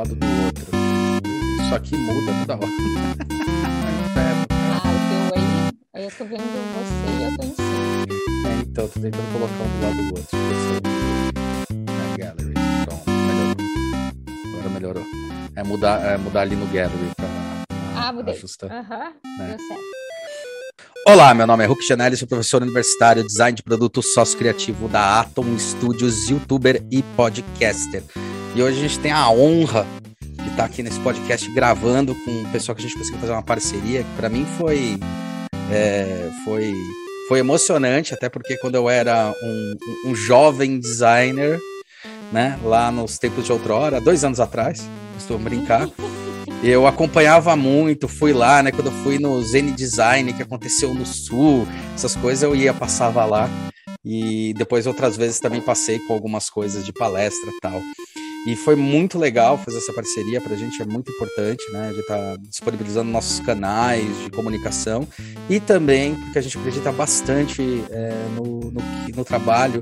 lado do outro. Isso aqui muda toda hora. ah, o aí, aí eu tô vendo você e eu tô em cima. É, então, tô tentando colocar um do lado do outro. Na gallery. Pronto, melhorou. Agora melhorou. É mudar, é mudar ali no gallery pra, ah, mudei. ajustar. Aham, uhum, deu certo. Olá, meu nome é Hulk Chanel, sou professor universitário, design de produto sócio criativo da Atom Studios, youtuber e podcaster. E hoje a gente tem a honra de estar aqui nesse podcast gravando com o pessoal que a gente conseguiu fazer uma parceria, que para mim foi, é, foi, foi emocionante, até porque quando eu era um, um, jovem designer, né, lá nos tempos de outrora, dois anos atrás, costumo brincar. Eu acompanhava muito, fui lá, né? Quando eu fui no Zen Design, que aconteceu no Sul, essas coisas eu ia, passava lá. E depois outras vezes também passei com algumas coisas de palestra e tal. E foi muito legal fazer essa parceria, para a gente é muito importante, né? Gente está disponibilizando nossos canais de comunicação e também porque a gente acredita bastante é, no, no, no, trabalho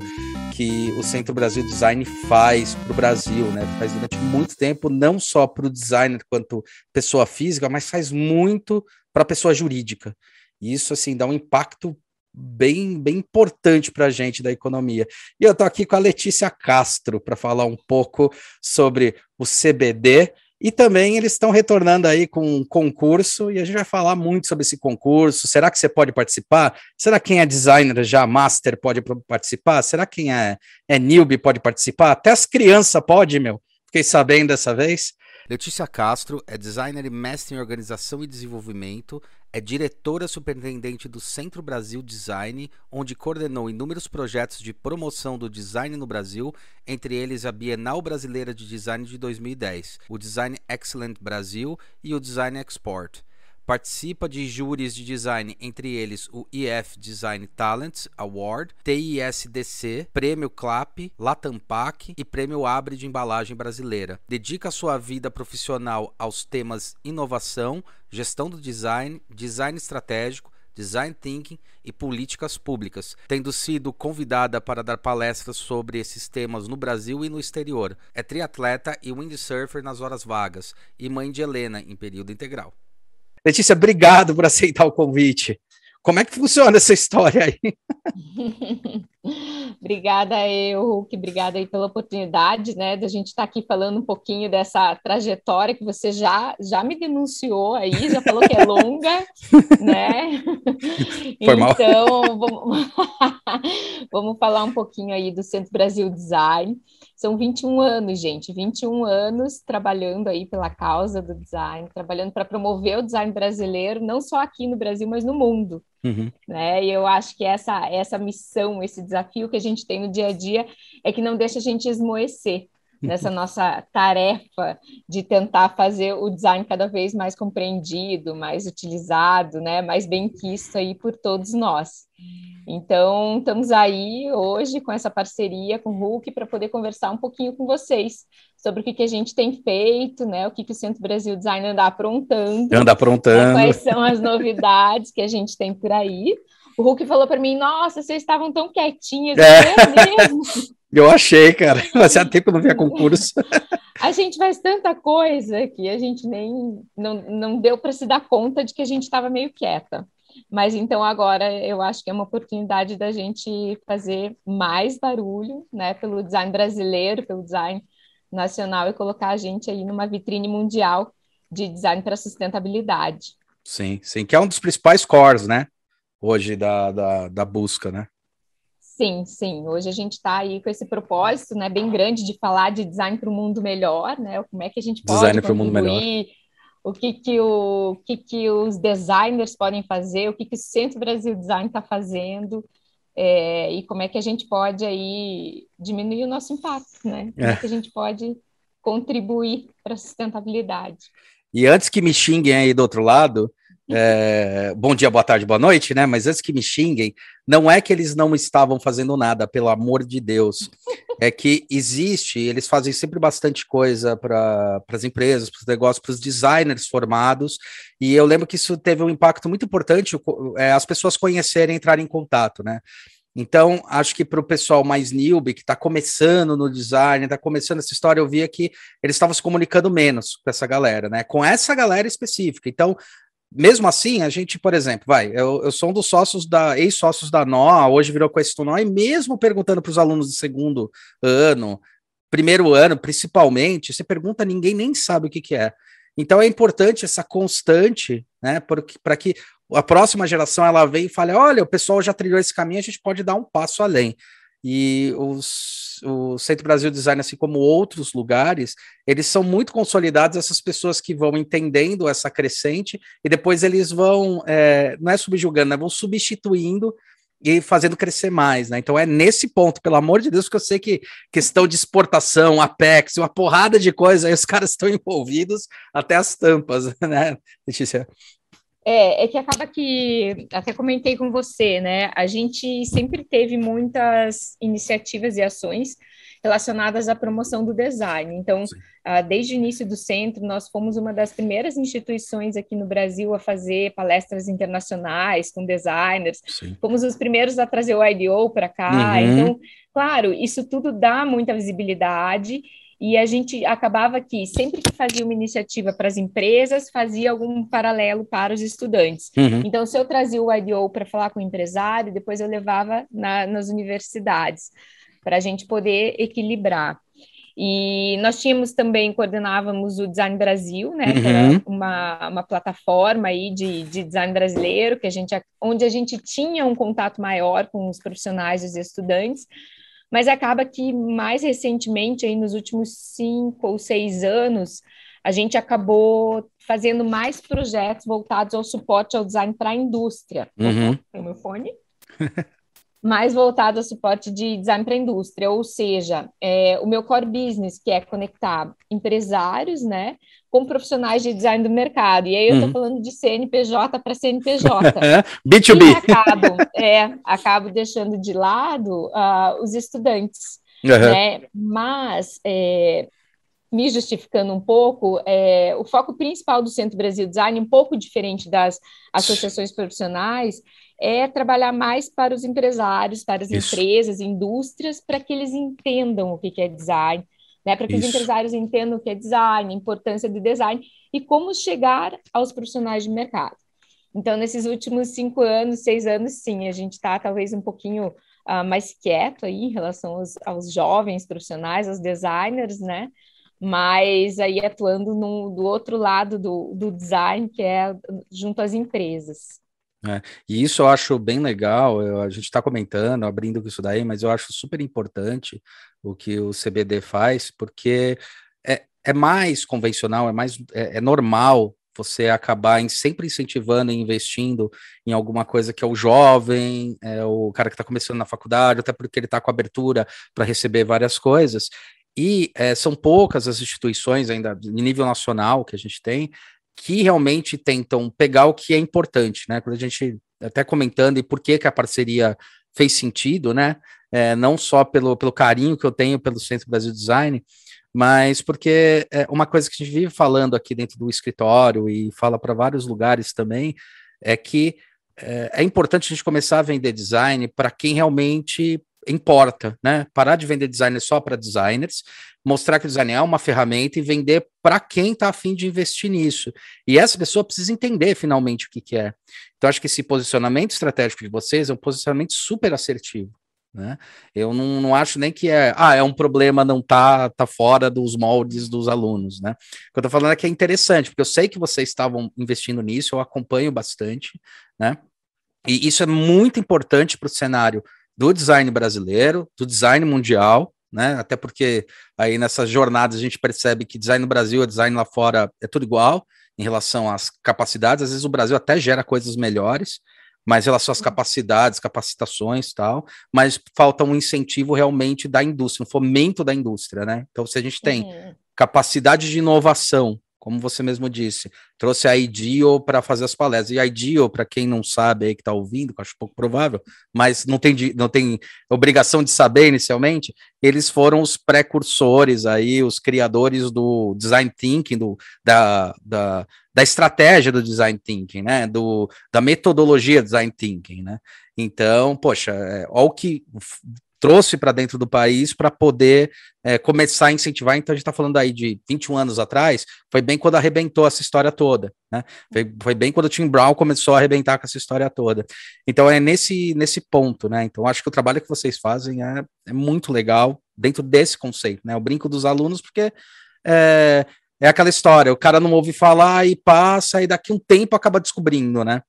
que o Centro Brasil Design faz para o Brasil, né? Faz durante muito tempo, não só para o designer quanto pessoa física, mas faz muito para a pessoa jurídica. E isso, assim, dá um impacto bem, bem importante para a gente da economia. E eu estou aqui com a Letícia Castro para falar um pouco sobre o CBD. E também eles estão retornando aí com um concurso e a gente vai falar muito sobre esse concurso. Será que você pode participar? Será que quem é designer já master pode participar? Será que quem é, é newbie pode participar? Até as crianças pode, meu. Fiquei sabendo dessa vez. Letícia Castro é designer e mestre em organização e desenvolvimento, é diretora superintendente do Centro Brasil Design, onde coordenou inúmeros projetos de promoção do design no Brasil, entre eles a Bienal Brasileira de Design de 2010, o Design Excellent Brasil e o Design Export. Participa de júris de design, entre eles o IF Design Talents Award, TISDC, Prêmio CLAP, Latampac e Prêmio Abre de Embalagem Brasileira. Dedica sua vida profissional aos temas inovação, gestão do design, design estratégico, design thinking e políticas públicas, tendo sido convidada para dar palestras sobre esses temas no Brasil e no exterior. É triatleta e windsurfer nas horas vagas e mãe de Helena em período integral. Letícia, obrigado por aceitar o convite. Como é que funciona essa história aí? obrigada eu, Hulk, obrigada aí pela oportunidade, né, da gente estar tá aqui falando um pouquinho dessa trajetória que você já já me denunciou aí, já falou que é longa, né? Foi mal. Então, vamos, vamos falar um pouquinho aí do Centro Brasil Design. São 21 anos, gente, 21 anos trabalhando aí pela causa do design, trabalhando para promover o design brasileiro, não só aqui no Brasil, mas no mundo. Uhum. Né? E eu acho que essa, essa missão, esse desafio que a gente tem no dia a dia é que não deixa a gente esmoecer nessa nossa tarefa de tentar fazer o design cada vez mais compreendido, mais utilizado, né, mais bem quisto aí por todos nós. Então, estamos aí hoje com essa parceria com o Hulk para poder conversar um pouquinho com vocês sobre o que, que a gente tem feito, né, o que, que o Centro Brasil Design anda aprontando. Anda aprontando. Né, quais são as novidades que a gente tem por aí. O Hulk falou para mim: Nossa, vocês estavam tão quietinhas. É. é mesmo. Eu achei, cara. Fazia tempo que eu não via concurso. A gente faz tanta coisa que a gente nem não, não deu para se dar conta de que a gente estava meio quieta. Mas então agora eu acho que é uma oportunidade da gente fazer mais barulho, né, pelo design brasileiro, pelo design nacional e colocar a gente aí numa vitrine mundial de design para sustentabilidade. Sim, sim, que é um dos principais cores, né? hoje da, da, da busca, né? Sim, sim. Hoje a gente está aí com esse propósito, né, bem grande de falar de design para o mundo melhor, né? Como é que a gente pode design para o mundo melhor. O que que o, que que os designers podem fazer? O que que o Centro Brasil Design está fazendo? É, e como é que a gente pode aí diminuir o nosso impacto, né? Como é, é que a gente pode contribuir para a sustentabilidade? E antes que me xinguem aí do outro lado, é, bom dia, boa tarde, boa noite, né? Mas antes que me xinguem, não é que eles não estavam fazendo nada, pelo amor de Deus. É que existe, eles fazem sempre bastante coisa para as empresas, para os negócios, para os designers formados, e eu lembro que isso teve um impacto muito importante, é, as pessoas conhecerem, entrarem em contato, né? Então, acho que para o pessoal mais newbie, que está começando no design, está começando essa história, eu via que eles estavam se comunicando menos com essa galera, né? Com essa galera específica. Então, mesmo assim, a gente, por exemplo, vai, eu, eu sou um dos sócios da, ex-sócios da NOA, hoje virou Quest NOA, e mesmo perguntando para os alunos do segundo ano, primeiro ano, principalmente, você pergunta, ninguém nem sabe o que, que é. Então é importante essa constante, né, para que a próxima geração ela vem e fale, olha, o pessoal já trilhou esse caminho, a gente pode dar um passo além. E os, o Centro Brasil Design, assim como outros lugares, eles são muito consolidados, essas pessoas que vão entendendo essa crescente, e depois eles vão, é, não é subjugando, né, vão substituindo e fazendo crescer mais, né? Então é nesse ponto, pelo amor de Deus, que eu sei que questão de exportação, Apex, uma porrada de coisa, aí os caras estão envolvidos até as tampas, né, Letícia? É, é que acaba que, até comentei com você, né? A gente sempre teve muitas iniciativas e ações relacionadas à promoção do design. Então, uh, desde o início do centro, nós fomos uma das primeiras instituições aqui no Brasil a fazer palestras internacionais com designers. Sim. Fomos os primeiros a trazer o IDO para cá. Uhum. Então, claro, isso tudo dá muita visibilidade e a gente acabava que sempre que fazia uma iniciativa para as empresas, fazia algum paralelo para os estudantes. Uhum. Então, se eu trazia o IDO para falar com o empresário, depois eu levava na, nas universidades, para a gente poder equilibrar. E nós tínhamos também, coordenávamos o Design Brasil, né, uhum. que era uma, uma plataforma aí de, de design brasileiro, que a gente, onde a gente tinha um contato maior com os profissionais e os estudantes, mas acaba que mais recentemente, aí nos últimos cinco ou seis anos, a gente acabou fazendo mais projetos voltados ao suporte ao design para a indústria. Uhum. Tem meu fone? mais voltado ao suporte de design para a indústria, ou seja, é, o meu core business, que é conectar empresários, né, com profissionais de design do mercado. E aí eu estou uhum. falando de CNPJ para CNPJ. B2B. E acabo, é, acabo deixando de lado uh, os estudantes. Uhum. Né? Mas, é, me justificando um pouco, é, o foco principal do Centro Brasil Design, um pouco diferente das associações profissionais, é trabalhar mais para os empresários, para as Isso. empresas, indústrias, para que eles entendam o que é design, né? Para que Isso. os empresários entendam o que é design, a importância do design e como chegar aos profissionais de mercado. Então, nesses últimos cinco anos, seis anos, sim, a gente está talvez um pouquinho uh, mais quieto aí em relação aos, aos, jovens profissionais, aos designers, né? Mas aí atuando no, do outro lado do, do design, que é junto às empresas. É, e isso eu acho bem legal, eu, a gente está comentando, abrindo isso daí, mas eu acho super importante o que o CBD faz, porque é, é mais convencional, é mais é, é normal você acabar em, sempre incentivando e investindo em alguma coisa que é o jovem, é o cara que está começando na faculdade, até porque ele está com abertura para receber várias coisas. E é, são poucas as instituições ainda de nível nacional que a gente tem que realmente tentam pegar o que é importante, né? Quando a gente até comentando e por que, que a parceria fez sentido, né? É, não só pelo, pelo carinho que eu tenho pelo Centro Brasil Design, mas porque é uma coisa que a gente vive falando aqui dentro do escritório e fala para vários lugares também, é que é, é importante a gente começar a vender design para quem realmente importa, né? Parar de vender design só para designers, mostrar que o design é uma ferramenta e vender para quem está afim de investir nisso. E essa pessoa precisa entender finalmente o que, que é. Então, acho que esse posicionamento estratégico de vocês é um posicionamento super assertivo. Né? Eu não, não acho nem que é, ah, é um problema não tá, tá fora dos moldes dos alunos, né? O que eu tô falando é que é interessante, porque eu sei que vocês estavam investindo nisso, eu acompanho bastante, né? E isso é muito importante para o cenário do design brasileiro, do design mundial, né? Até porque aí nessas jornadas a gente percebe que design no Brasil e design lá fora é tudo igual em relação às capacidades. Às vezes o Brasil até gera coisas melhores, mas em relação às uhum. capacidades, capacitações tal, mas falta um incentivo realmente da indústria, um fomento da indústria, né? Então, se a gente tem uhum. capacidade de inovação como você mesmo disse, trouxe a IDEO para fazer as palestras. E a IDEO, para quem não sabe aí que está ouvindo, que acho pouco provável, mas não tem, não tem obrigação de saber inicialmente, eles foram os precursores aí, os criadores do design thinking, do, da, da, da estratégia do design thinking, né? Do, da metodologia design thinking, né? Então, poxa, é, olha o que trouxe para dentro do país para poder é, começar a incentivar. Então, a gente está falando aí de 21 anos atrás, foi bem quando arrebentou essa história toda, né? Foi, foi, bem quando o Tim Brown começou a arrebentar com essa história toda. Então, é nesse, nesse ponto, né? Então, acho que o trabalho que vocês fazem é, é muito legal dentro desse conceito, né? O brinco dos alunos, porque é, é aquela história, o cara não ouve falar e passa, e daqui um tempo acaba descobrindo, né?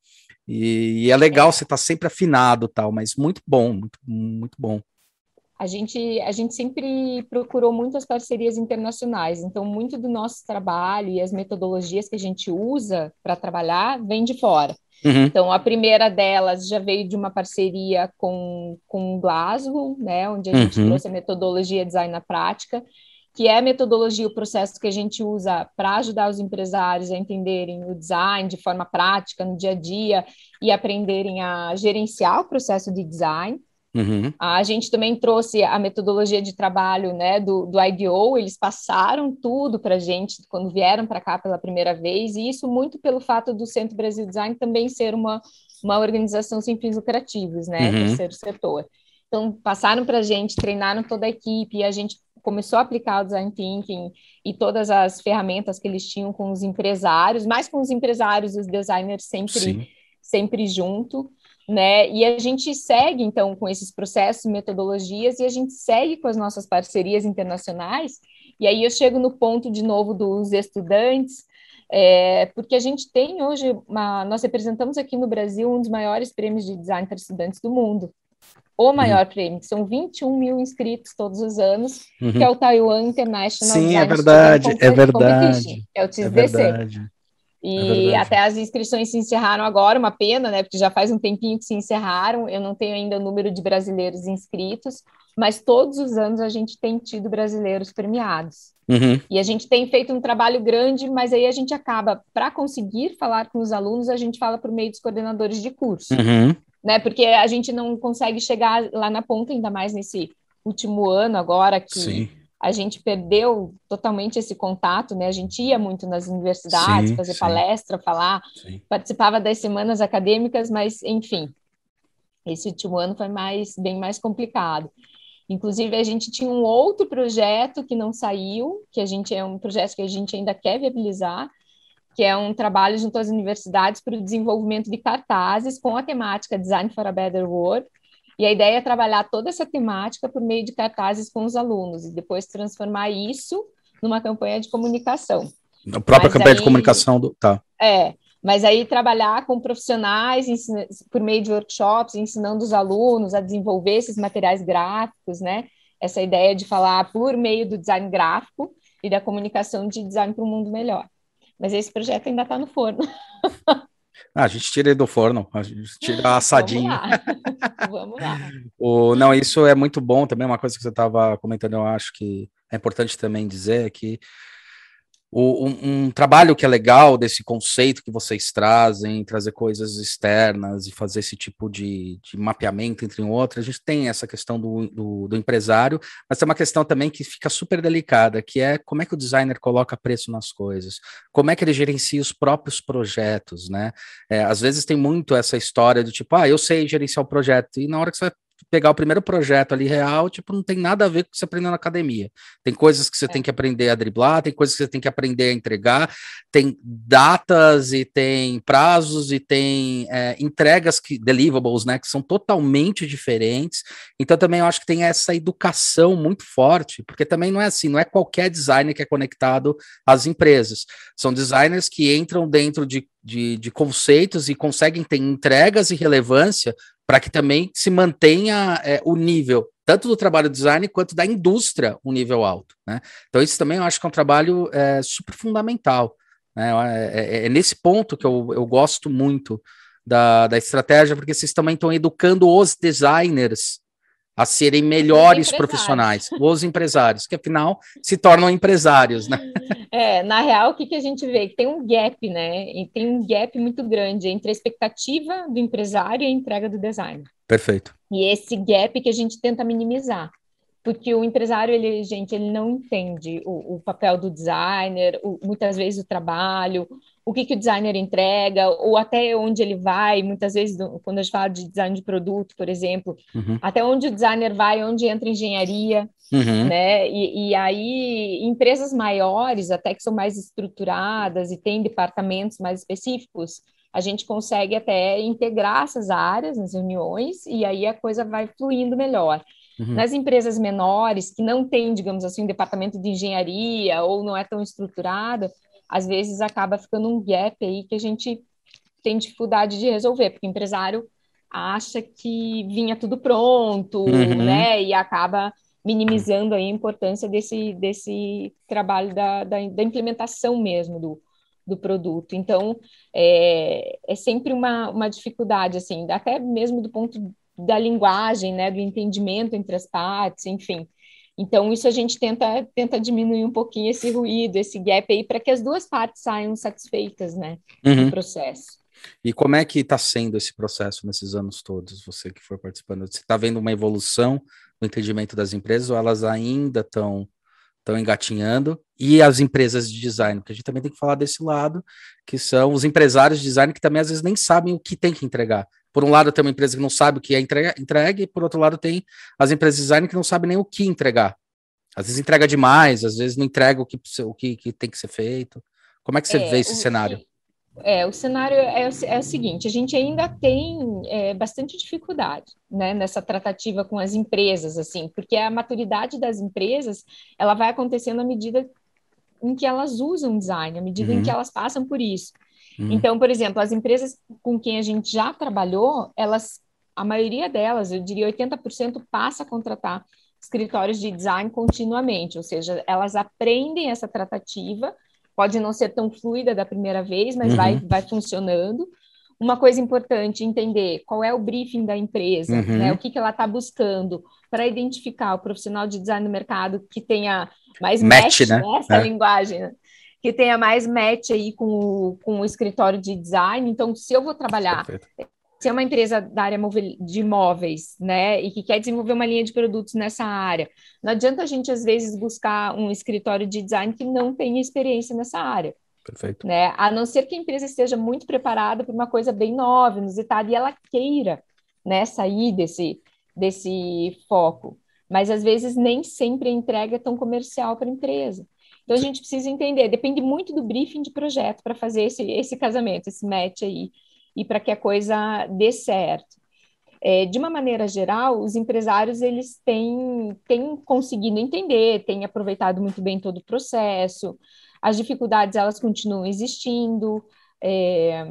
E, e é legal é. você estar tá sempre afinado tal, mas muito bom, muito, muito bom a gente, a gente sempre procurou muitas parcerias internacionais, então muito do nosso trabalho e as metodologias que a gente usa para trabalhar vem de fora. Uhum. Então, a primeira delas já veio de uma parceria com, com Glasgow, né, onde a uhum. gente trouxe a metodologia design na prática, que é a metodologia, o processo que a gente usa para ajudar os empresários a entenderem o design de forma prática, no dia a dia, e aprenderem a gerenciar o processo de design. Uhum. A gente também trouxe a metodologia de trabalho né, do, do IDO, eles passaram tudo para a gente quando vieram para cá pela primeira vez, e isso muito pelo fato do Centro Brasil Design também ser uma, uma organização sem fins lucrativos, né, uhum. terceiro setor. Então, passaram para a gente, treinaram toda a equipe, e a gente começou a aplicar o Design Thinking e todas as ferramentas que eles tinham com os empresários, mais com os empresários e os designers sempre, sempre junto né? E a gente segue, então, com esses processos, metodologias, e a gente segue com as nossas parcerias internacionais. E aí eu chego no ponto, de novo, dos estudantes, é, porque a gente tem hoje, uma, nós representamos aqui no Brasil um dos maiores prêmios de design para estudantes do mundo. O uhum. maior uhum. prêmio, que são 21 mil inscritos todos os anos, uhum. que é o Taiwan International Sim, é Design é verdade, é verdade. É o TISDC. É verdade. E é até as inscrições se encerraram agora, uma pena, né? Porque já faz um tempinho que se encerraram. Eu não tenho ainda o número de brasileiros inscritos, mas todos os anos a gente tem tido brasileiros premiados. Uhum. E a gente tem feito um trabalho grande, mas aí a gente acaba, para conseguir falar com os alunos, a gente fala por meio dos coordenadores de curso. Uhum. Né? Porque a gente não consegue chegar lá na ponta, ainda mais nesse último ano agora que. Sim a gente perdeu totalmente esse contato, né? A gente ia muito nas universidades, sim, fazer sim. palestra, falar, sim. participava das semanas acadêmicas, mas enfim, esse último ano foi mais bem mais complicado. Inclusive, a gente tinha um outro projeto que não saiu, que a gente é um projeto que a gente ainda quer viabilizar, que é um trabalho junto às universidades para o desenvolvimento de cartazes com a temática Design for a Better World, e a ideia é trabalhar toda essa temática por meio de cartazes com os alunos e depois transformar isso numa campanha de comunicação. A própria mas campanha aí, de comunicação do. Tá. É, mas aí trabalhar com profissionais ensina, por meio de workshops, ensinando os alunos a desenvolver esses materiais gráficos, né? Essa ideia de falar por meio do design gráfico e da comunicação de design para um mundo melhor. Mas esse projeto ainda está no forno. Ah, a gente tira ele do forno, a gente tira assadinho. Vamos lá. Vamos lá. o, não, isso é muito bom também, uma coisa que você estava comentando, eu acho que é importante também dizer é que o, um, um, trabalho que é legal desse conceito que vocês trazem, trazer coisas externas e fazer esse tipo de, de mapeamento entre um outro, a gente tem essa questão do, do, do, empresário, mas tem uma questão também que fica super delicada, que é como é que o designer coloca preço nas coisas, como é que ele gerencia os próprios projetos, né? É, às vezes tem muito essa história do tipo, ah, eu sei gerenciar o projeto, e na hora que você vai pegar o primeiro projeto ali real, tipo, não tem nada a ver com o que você aprendeu na academia. Tem coisas que você é. tem que aprender a driblar, tem coisas que você tem que aprender a entregar, tem datas e tem prazos e tem é, entregas que deliverables, né, que são totalmente diferentes. Então também eu acho que tem essa educação muito forte, porque também não é assim, não é qualquer designer que é conectado às empresas. São designers que entram dentro de de, de, conceitos e conseguem ter entregas e relevância para que também se mantenha é, o nível, tanto do trabalho design quanto da indústria, um nível alto. Né? Então, isso também eu acho que é um trabalho é, super fundamental. Né? É, é, é, nesse ponto que eu, eu gosto muito da, da estratégia, porque vocês também estão educando os designers a serem melhores profissionais, os empresários, que afinal se tornam empresários, né? É, na real, o que, que a gente vê? Que tem um gap, né? E tem um gap muito grande entre a expectativa do empresário e a entrega do design. Perfeito. E esse gap que a gente tenta minimizar. Porque o empresário, ele, gente, ele não entende o, o papel do designer, o, muitas vezes o trabalho, o que, que o designer entrega, ou até onde ele vai, muitas vezes, quando a gente fala de design de produto, por exemplo, uhum. até onde o designer vai, onde entra engenharia, uhum. né? E, e, aí, empresas maiores, até que são mais estruturadas e têm departamentos mais específicos, a gente consegue até integrar essas áreas nas reuniões e aí a coisa vai fluindo melhor. Uhum. Nas empresas menores, que não tem, digamos assim, um departamento de engenharia ou não é tão estruturada, às vezes acaba ficando um gap aí que a gente tem dificuldade de resolver, porque o empresário acha que vinha tudo pronto, uhum. né, e acaba minimizando aí a importância desse, desse trabalho da, da, da implementação mesmo do, do produto. Então, é, é sempre uma, uma dificuldade, assim, até mesmo do ponto da linguagem, né, do entendimento entre as partes, enfim. Então, isso a gente tenta, tenta diminuir um pouquinho esse ruído, esse gap aí, para que as duas partes saiam satisfeitas, né, uhum. do processo. E como é que está sendo esse processo nesses anos todos, você que for participando? Você está vendo uma evolução no entendimento das empresas ou elas ainda estão estão engatinhando, e as empresas de design, porque a gente também tem que falar desse lado, que são os empresários de design que também às vezes nem sabem o que tem que entregar. Por um lado, tem uma empresa que não sabe o que é entregue, e por outro lado, tem as empresas de design que não sabem nem o que entregar. Às vezes entrega demais, às vezes não entrega o que, o que, que tem que ser feito. Como é que você é, vê esse o, cenário? É, o cenário é, é, o seguinte: a gente ainda tem é, bastante dificuldade né, nessa tratativa com as empresas, assim, porque a maturidade das empresas ela vai acontecendo à medida em que elas usam design, à medida uhum. em que elas passam por isso. Uhum. Então, por exemplo, as empresas com quem a gente já trabalhou, elas, a maioria delas, eu diria 80%, passa a contratar escritórios de design continuamente, ou seja, elas aprendem essa tratativa, pode não ser tão fluida da primeira vez, mas uhum. vai, vai funcionando. Uma coisa importante, entender qual é o briefing da empresa, uhum. né, o que, que ela está buscando, para identificar o profissional de design no mercado que tenha mais match, match né? nessa é. linguagem, né? Que tenha mais match aí com o, com o escritório de design. Então, se eu vou trabalhar, Perfeito. se é uma empresa da área de imóveis, né, e que quer desenvolver uma linha de produtos nessa área, não adianta a gente, às vezes, buscar um escritório de design que não tenha experiência nessa área. Perfeito. Né? A não ser que a empresa esteja muito preparada para uma coisa bem nova, inusitada, e ela queira né, sair desse, desse foco. Mas, às vezes, nem sempre a entrega é tão comercial para a empresa. Então a gente precisa entender, depende muito do briefing de projeto para fazer esse, esse casamento, esse match aí, e para que a coisa dê certo. É, de uma maneira geral, os empresários eles têm, têm conseguido entender, têm aproveitado muito bem todo o processo, as dificuldades elas continuam existindo, é,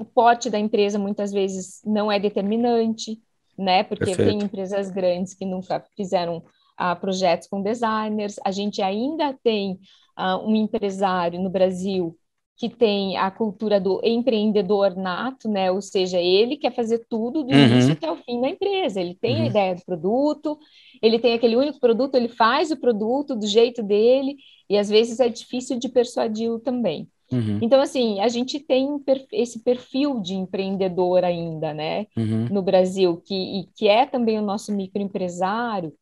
o porte da empresa muitas vezes não é determinante, né? Porque Perfeito. tem empresas grandes que nunca fizeram uh, projetos com designers. A gente ainda tem uh, um empresário no Brasil que tem a cultura do empreendedor nato, né? Ou seja, ele quer fazer tudo do uhum. início até o fim da empresa. Ele tem uhum. a ideia do produto, ele tem aquele único produto, ele faz o produto do jeito dele, e às vezes é difícil de persuadi-lo também. Uhum. Então, assim, a gente tem esse perfil de empreendedor ainda, né, uhum. no Brasil, que, que é também o nosso microempresário,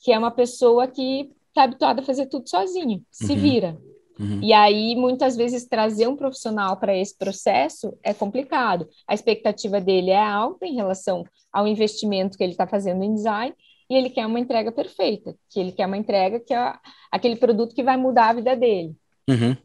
que é uma pessoa que está habituada a fazer tudo sozinho, se uhum. vira. Uhum. E aí, muitas vezes, trazer um profissional para esse processo é complicado. A expectativa dele é alta em relação ao investimento que ele está fazendo em design, e ele quer uma entrega perfeita, que ele quer uma entrega que é aquele produto que vai mudar a vida dele. Uhum.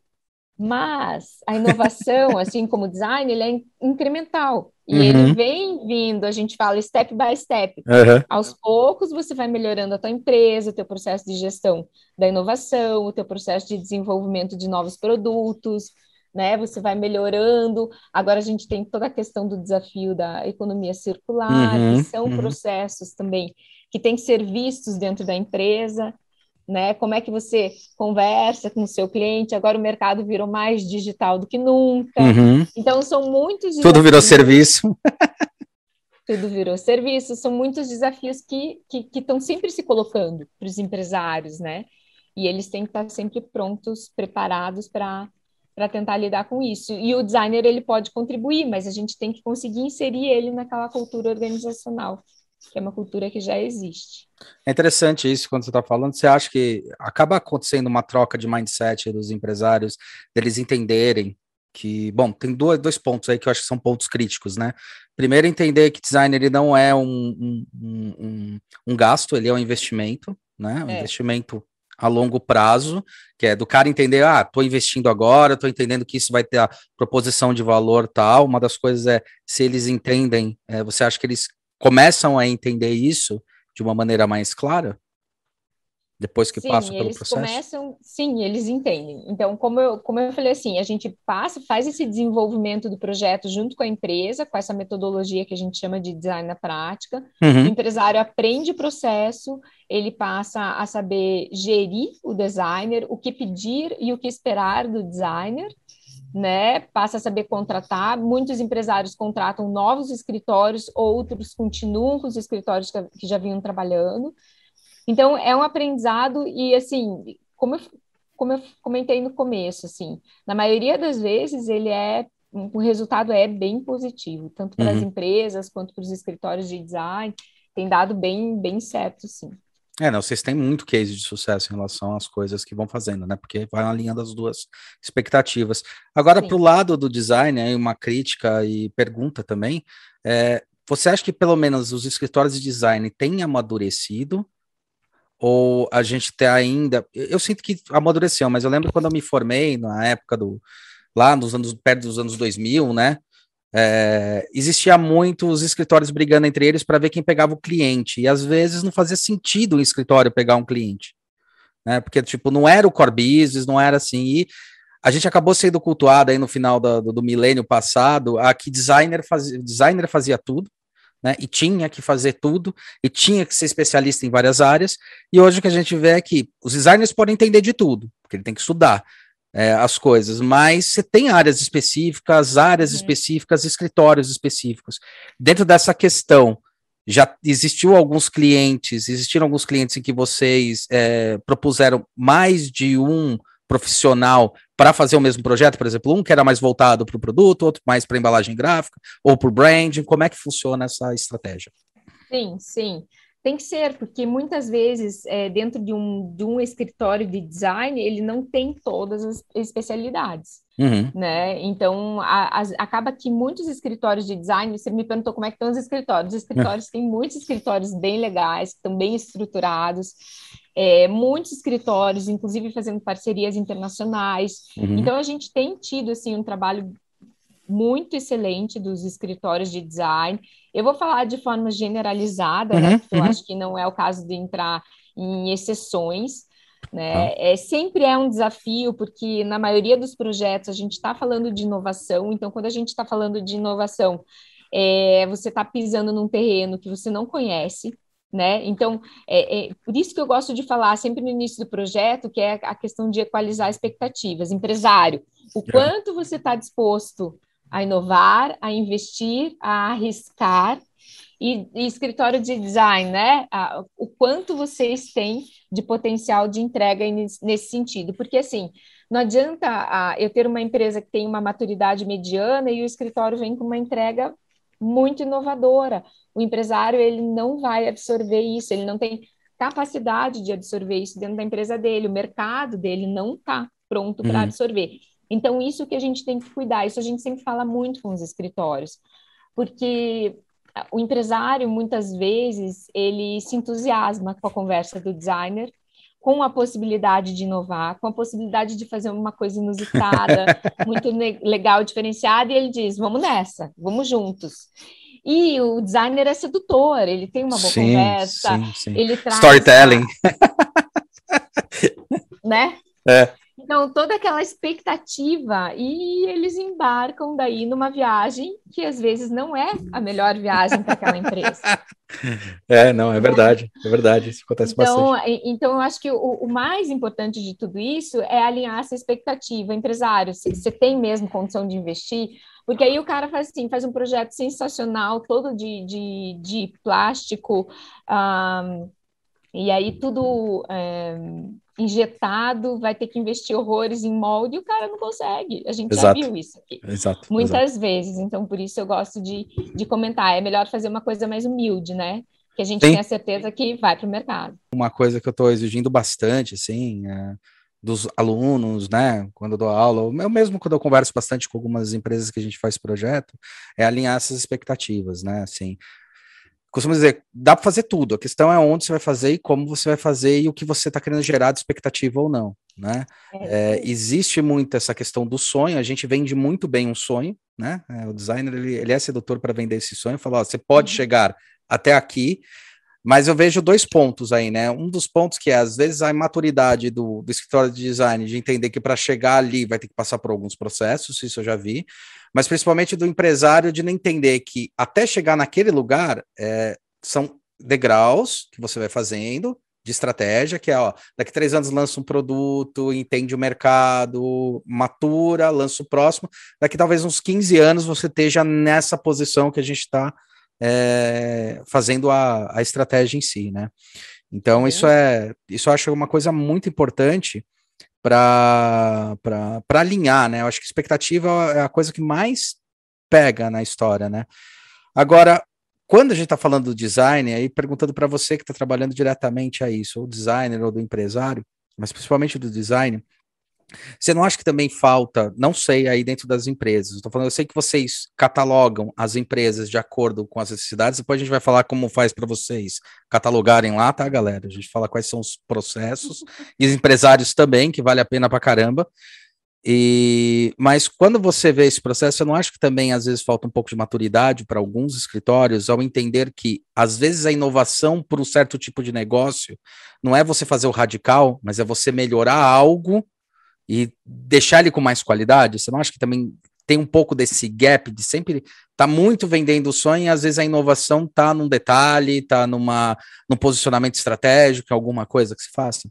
Mas a inovação, assim como o design, ele é incremental. E uhum. ele vem vindo, a gente fala step by step. Uhum. Aos poucos você vai melhorando a tua empresa, o teu processo de gestão da inovação, o teu processo de desenvolvimento de novos produtos, né? Você vai melhorando. Agora a gente tem toda a questão do desafio da economia circular, uhum. que são uhum. processos também que têm que ser vistos dentro da empresa né? Como é que você conversa com o seu cliente? Agora o mercado virou mais digital do que nunca. Uhum. Então são muitos Tudo virou serviço. tudo virou serviço. São muitos desafios que estão sempre se colocando para os empresários, né? E eles têm que estar sempre prontos, preparados para para tentar lidar com isso. E o designer ele pode contribuir, mas a gente tem que conseguir inserir ele naquela cultura organizacional, que é uma cultura que já existe. É interessante isso quando você está falando. Você acha que acaba acontecendo uma troca de mindset dos empresários, deles entenderem que, bom, tem dois, dois pontos aí que eu acho que são pontos críticos, né? Primeiro, entender que design ele não é um, um, um, um gasto, ele é um investimento, né? Um é. investimento a longo prazo, que é do cara entender, ah, estou investindo agora, estou entendendo que isso vai ter a proposição de valor tal. Uma das coisas é se eles entendem, é, você acha que eles começam a entender isso de uma maneira mais clara? depois que sim, passa pelo eles processo? Começam, sim, eles entendem. Então, como eu, como eu falei assim, a gente passa, faz esse desenvolvimento do projeto junto com a empresa, com essa metodologia que a gente chama de design na prática. Uhum. O empresário aprende o processo, ele passa a saber gerir o designer, o que pedir e o que esperar do designer. Né, passa a saber contratar. Muitos empresários contratam novos escritórios, outros continuam com os escritórios que, já vinham trabalhando. Então, é um aprendizado e, assim, como eu, como eu comentei no começo, assim, na maioria das vezes ele é, o resultado é bem positivo, tanto para as uhum. empresas quanto para os escritórios de design, tem dado bem, bem certo, sim. É, não, vocês têm muito case de sucesso em relação às coisas que vão fazendo, né? Porque vai na linha das duas expectativas. Agora, para o lado do design, aí uma crítica e pergunta também. É, você acha que pelo menos os escritórios de design têm amadurecido ou a gente tem ainda. Eu sinto que amadureceu, mas eu lembro quando eu me formei, na época do. lá nos anos, perto dos anos 2000, né? É, existia muitos escritórios brigando entre eles para ver quem pegava o cliente, e às vezes não fazia sentido um escritório pegar um cliente, né? Porque, tipo, não era o core business, não era assim, e a gente acabou sendo cultuado aí no final do, do, do milênio passado a que designer fazia, designer fazia tudo, né? E tinha que fazer tudo, e tinha que ser especialista em várias áreas. E hoje o que a gente vê é que os designers podem entender de tudo, porque ele tem que estudar é, as coisas, mas você tem áreas específicas, áreas uhum. específicas, escritórios específicos. Dentro dessa questão, já existiu alguns clientes, existiram alguns clientes em que vocês é, propuseram mais de um profissional para fazer o mesmo projeto, por exemplo, um que era mais voltado para o produto, outro mais para embalagem gráfica ou para o branding? Como é que funciona essa estratégia? Sim, sim. Tem que ser, porque muitas vezes, é, dentro de um, de um escritório de design, ele não tem todas as especialidades. Uhum. Né? Então, a, a, acaba que muitos escritórios de design, você me perguntou como é que estão os escritórios. Os escritórios, tem muitos escritórios bem legais, que estão bem estruturados, é, muitos escritórios, inclusive fazendo parcerias internacionais. Uhum. Então, a gente tem tido, assim, um trabalho muito excelente dos escritórios de design. Eu vou falar de forma generalizada, né, uhum, né? Porque uhum. eu acho que não é o caso de entrar em exceções. Né? Ah. É, sempre é um desafio, porque na maioria dos projetos a gente está falando de inovação, então, quando a gente está falando de inovação, é, você está pisando num terreno que você não conhece, né? Então, é, é, por isso que eu gosto de falar sempre no início do projeto, que é a questão de equalizar expectativas. Empresário, o quanto você está disposto a inovar, a investir, a arriscar, e, e escritório de design, né? A, o quanto vocês têm de potencial de entrega nesse, sentido, porque assim. Não adianta eu ter uma empresa que tem uma maturidade mediana e o escritório vem com uma entrega muito inovadora. O empresário ele não vai absorver isso, ele não tem capacidade de absorver isso dentro da empresa dele, o mercado dele não está pronto para uhum. absorver. Então, isso que a gente tem que cuidar, isso a gente sempre fala muito com os escritórios, porque o empresário, muitas vezes, ele se entusiasma com a conversa do designer, com a possibilidade de inovar, com a possibilidade de fazer uma coisa inusitada, muito legal, diferenciada, e ele diz: vamos nessa, vamos juntos. E o designer é sedutor, ele tem uma boa sim, conversa, sim, sim. ele traz. Storytelling. né? É. Então, toda aquela expectativa, e eles embarcam daí numa viagem que às vezes não é a melhor viagem para aquela empresa. É, não, é verdade, é verdade, isso acontece então, bastante. Então, eu acho que o, o, mais importante de tudo isso é alinhar essa expectativa. Empresário, você tem mesmo condição de investir? Porque aí o cara faz assim, faz um projeto sensacional, todo de, de, de plástico, um, e aí tudo é, injetado, vai ter que investir horrores em molde, e o cara não consegue. A gente exato. já viu isso aqui. Exato. Muitas exato. vezes. Então, por isso eu gosto de, de comentar. É melhor fazer uma coisa mais humilde, né? Que a gente Sim. tenha certeza que vai para o mercado. Uma coisa que eu estou exigindo bastante, assim, é dos alunos, né? Quando eu dou aula, eu mesmo quando eu converso bastante com algumas empresas que a gente faz projeto, é alinhar essas expectativas, né? Assim, costumo dizer, dá para fazer tudo. A questão é onde você vai fazer e como você vai fazer e o que você está querendo gerar de expectativa ou não, né? É, é, existe muito essa questão do sonho. A gente vende muito bem um sonho, né? É, o designer ele, ele é sedutor para vender esse sonho. Falar, você pode uhum. chegar até aqui mas eu vejo dois pontos aí, né? Um dos pontos que é, às vezes, a imaturidade do, do escritório de design, de entender que para chegar ali vai ter que passar por alguns processos, isso eu já vi, mas principalmente do empresário de não entender que até chegar naquele lugar é, são degraus que você vai fazendo de estratégia, que é, ó, daqui três anos lança um produto, entende o mercado, matura, lança o próximo, daqui talvez uns 15 anos você esteja nessa posição que a gente está é, fazendo a, a estratégia em si, né? Então, isso é isso eu acho uma coisa muito importante para alinhar, né? Eu acho que expectativa é a coisa que mais pega na história, né? Agora, quando a gente está falando do design, aí perguntando para você que está trabalhando diretamente a isso, ou designer ou do empresário, mas principalmente do design, você não acha que também falta, não sei, aí dentro das empresas? Estou falando, eu sei que vocês catalogam as empresas de acordo com as necessidades, depois a gente vai falar como faz para vocês catalogarem lá, tá, galera? A gente fala quais são os processos, e os empresários também, que vale a pena para caramba. E, mas quando você vê esse processo, eu não acho que também às vezes falta um pouco de maturidade para alguns escritórios ao entender que às vezes a inovação para um certo tipo de negócio não é você fazer o radical, mas é você melhorar algo e deixar ele com mais qualidade? Você não acha que também tem um pouco desse gap de sempre tá muito vendendo o sonho e às vezes a inovação tá num detalhe, tá numa num posicionamento estratégico, alguma coisa que se faça?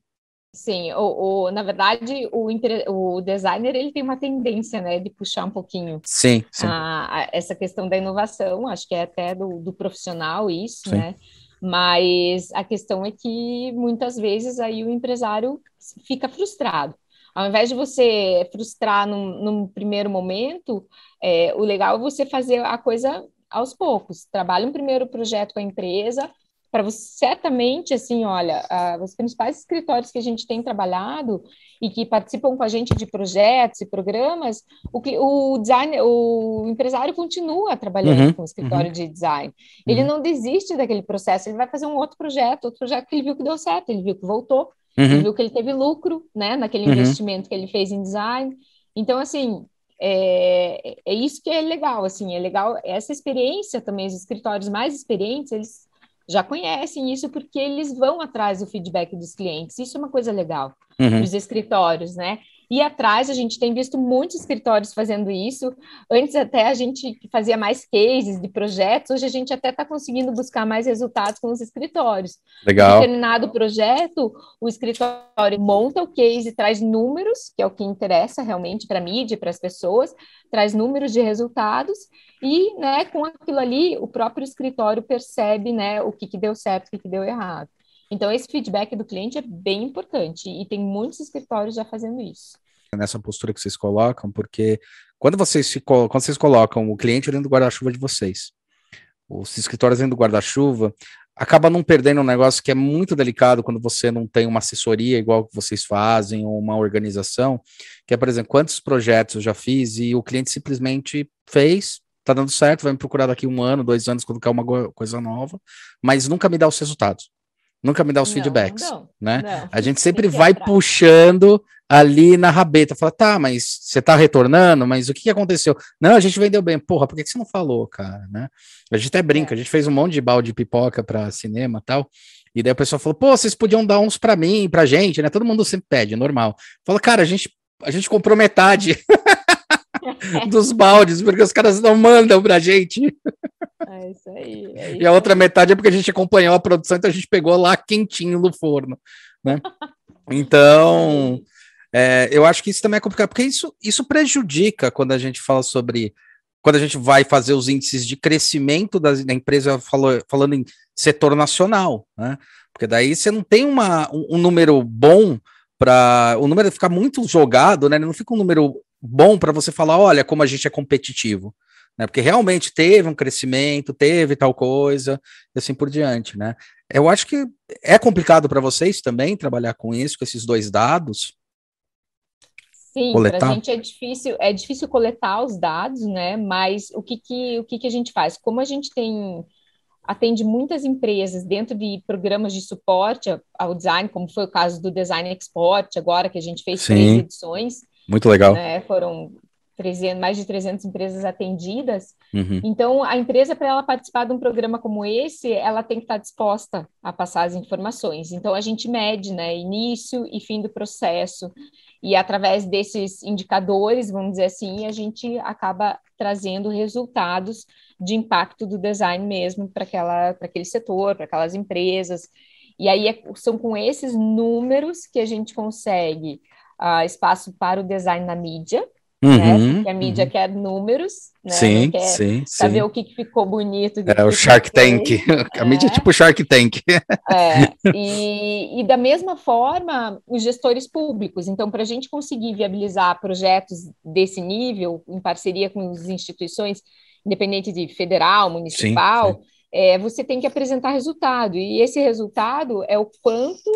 Sim, o, o, na verdade, o, o designer ele tem uma tendência, né, de puxar um pouquinho sim, sim. A, a, essa questão da inovação, acho que é até do, do profissional isso, sim. né? Mas a questão é que muitas vezes aí o empresário fica frustrado. Ao invés de você frustrar num, num primeiro momento, é, o legal é você fazer a coisa aos poucos. Trabalhe um primeiro projeto com a empresa, para você certamente, assim, olha, os principais escritórios que a gente tem trabalhado e que participam com a gente de projetos e programas, o, o design, o empresário continua trabalhando uhum, com o escritório uhum. de design. Ele uhum. não desiste daquele processo, ele vai fazer um outro projeto, outro projeto que ele viu que deu certo, ele viu que voltou, Uhum. Viu que ele teve lucro, né, naquele uhum. investimento que ele fez em design. Então, assim, é, é isso que é legal, assim, é legal essa experiência também, os escritórios mais experientes, eles já conhecem isso porque eles vão atrás do feedback dos clientes. Isso é uma coisa legal uhum. dos escritórios, né? E atrás a gente tem visto muitos escritórios fazendo isso. Antes até a gente fazia mais cases de projetos, hoje a gente até está conseguindo buscar mais resultados com os escritórios. Legal. Em determinado projeto, o escritório monta o case, traz números, que é o que interessa realmente para a mídia, para as pessoas, traz números de resultados e, né, com aquilo ali, o próprio escritório percebe, né, o que, que deu certo, o que, que deu errado. Então, esse feedback do cliente é bem importante e tem muitos escritórios já fazendo isso. Nessa postura que vocês colocam, porque quando vocês, se, quando vocês colocam o cliente dentro do guarda-chuva de vocês, os escritórios dentro do guarda-chuva, acaba não perdendo um negócio que é muito delicado quando você não tem uma assessoria igual que vocês fazem, ou uma organização, que é, por exemplo, quantos projetos eu já fiz e o cliente simplesmente fez, tá dando certo, vai me procurar daqui um ano, dois anos, quer uma coisa nova, mas nunca me dá os resultados nunca me dá os não, feedbacks, não, né? Não. A gente sempre vai atrás. puxando ali na rabeta, fala, tá, mas você tá retornando, mas o que, aconteceu? Não, a gente vendeu bem, porra, por que, que você não falou, cara, né? A gente até brinca, é. a gente fez um monte de balde de pipoca para cinema tal, e daí o pessoal falou, pô, vocês podiam dar uns para mim, pra gente, né? Todo mundo sempre pede, normal. Fala, cara, a gente a gente comprou metade dos baldes, porque os caras não mandam pra gente. É isso aí. É isso e a outra metade é porque a gente acompanhou a produção, então a gente pegou lá quentinho no forno, né? Então, é, eu acho que isso também é complicado, porque isso, isso prejudica quando a gente fala sobre. Quando a gente vai fazer os índices de crescimento da, da empresa, falou, falando em setor nacional, né? Porque daí você não tem uma, um, um número bom para. O número ficar muito jogado, né? Não fica um número bom para você falar, olha, como a gente é competitivo né? Porque realmente teve um crescimento, teve tal coisa, e assim por diante, né? Eu acho que é complicado para vocês também trabalhar com isso, com esses dois dados. Sim, para a gente é difícil, é difícil coletar os dados, né? Mas o que, que, o que, que a gente faz? Como a gente tem atende muitas empresas dentro de programas de suporte ao design, como foi o caso do Design Export, agora que a gente fez Sim, três edições. Muito legal. Né? Foram 300, mais de 300 empresas atendidas. Uhum. Então, a empresa, para ela participar de um programa como esse, ela tem que estar disposta a passar as informações. Então, a gente mede né, início e fim do processo. E através desses indicadores, vamos dizer assim, a gente acaba trazendo resultados de impacto do design mesmo para aquele setor, para aquelas empresas. E aí é, são com esses números que a gente consegue uh, espaço para o design na mídia, né? uhum, né? Porque a mídia uhum. quer números, né? Sim, quer sim, saber sim. o que, ficou bonito. É o Shark Tank. A é. mídia é tipo Shark Tank. É. E, e da mesma forma, os gestores públicos. Então, para a gente conseguir viabilizar projetos desse nível, em parceria com as instituições, independente de federal, municipal, sim, sim. É, você tem que apresentar resultado. E esse resultado é o quanto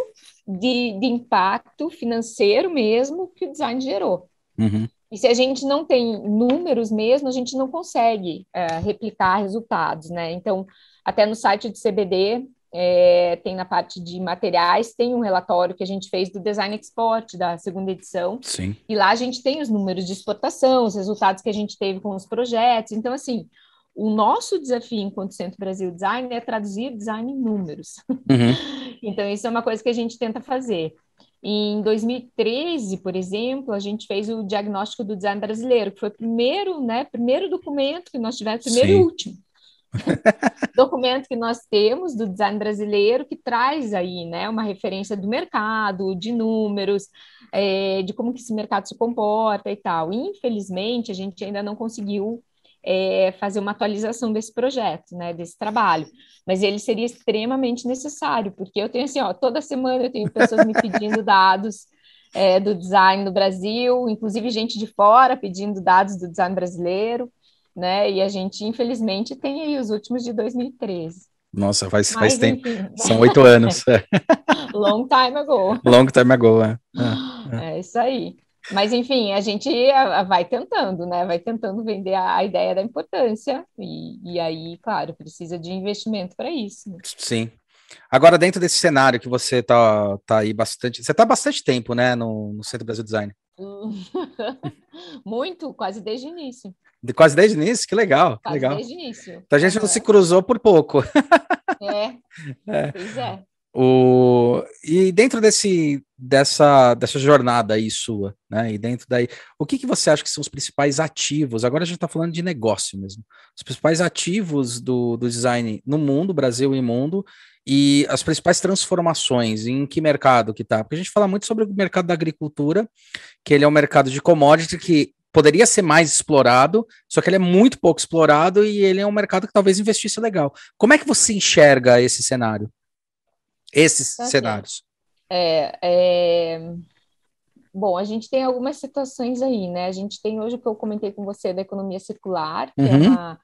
de, de impacto financeiro mesmo que o design gerou. Uhum. E se a gente não tem números mesmo, a gente não consegue é, replicar resultados, né? Então, até no site do CBD, é, tem na parte de materiais, tem um relatório que a gente fez do Design Export, da segunda edição. Sim. E lá a gente tem os números de exportação, os resultados que a gente teve com os projetos. Então, assim, o nosso desafio enquanto Centro Brasil Design é traduzir design em números. Uhum. então, isso é uma coisa que a gente tenta fazer. Em 2013, por exemplo, a gente fez o diagnóstico do design brasileiro, que foi o primeiro, né, primeiro documento que nós tivemos, primeiro Sim. e último. documento que nós temos do design brasileiro que traz aí, né, uma referência do mercado, de números, é, de como que esse mercado se comporta e tal. Infelizmente, a gente ainda não conseguiu é, fazer uma atualização desse projeto, né, desse trabalho. Mas ele seria extremamente necessário, porque eu tenho assim, ó, toda semana eu tenho pessoas me pedindo dados é, do design no Brasil, inclusive gente de fora pedindo dados do design brasileiro, né? E a gente, infelizmente, tem aí os últimos de 2013. Nossa, faz, Mas, faz tempo. Enfim. São oito anos. Long time ago. Long time ago, é. É, é isso aí. Mas, enfim, a gente vai tentando, né? Vai tentando vender a, ideia da importância. E, e, aí, claro, precisa de investimento para isso. Né? Sim. Agora, dentro desse cenário que você tá, tá aí bastante. Você está bastante tempo, né, no, no Centro Brasil Design? Muito, quase desde o início. De, quase desde o início? Que legal. Quase legal. desde o início. Então a gente é. não se cruzou por pouco. É, é. Pois é. O, e dentro desse, dessa, dessa jornada aí sua, né? E dentro daí, o que, que você acha que são os principais ativos? Agora a gente está falando de negócio mesmo. Os principais ativos do, do design no mundo, Brasil e mundo, e as principais transformações, em que mercado que está? Porque a gente fala muito sobre o mercado da agricultura, que ele é um mercado de commodity que poderia ser mais explorado, só que ele é muito pouco explorado e ele é um mercado que talvez investisse legal. Como é que você enxerga esse cenário? Esses tá cenários? É, é, Bom, a gente tem algumas situações aí, né? A gente tem hoje o que eu comentei com você da economia circular, que é uhum. é, uma,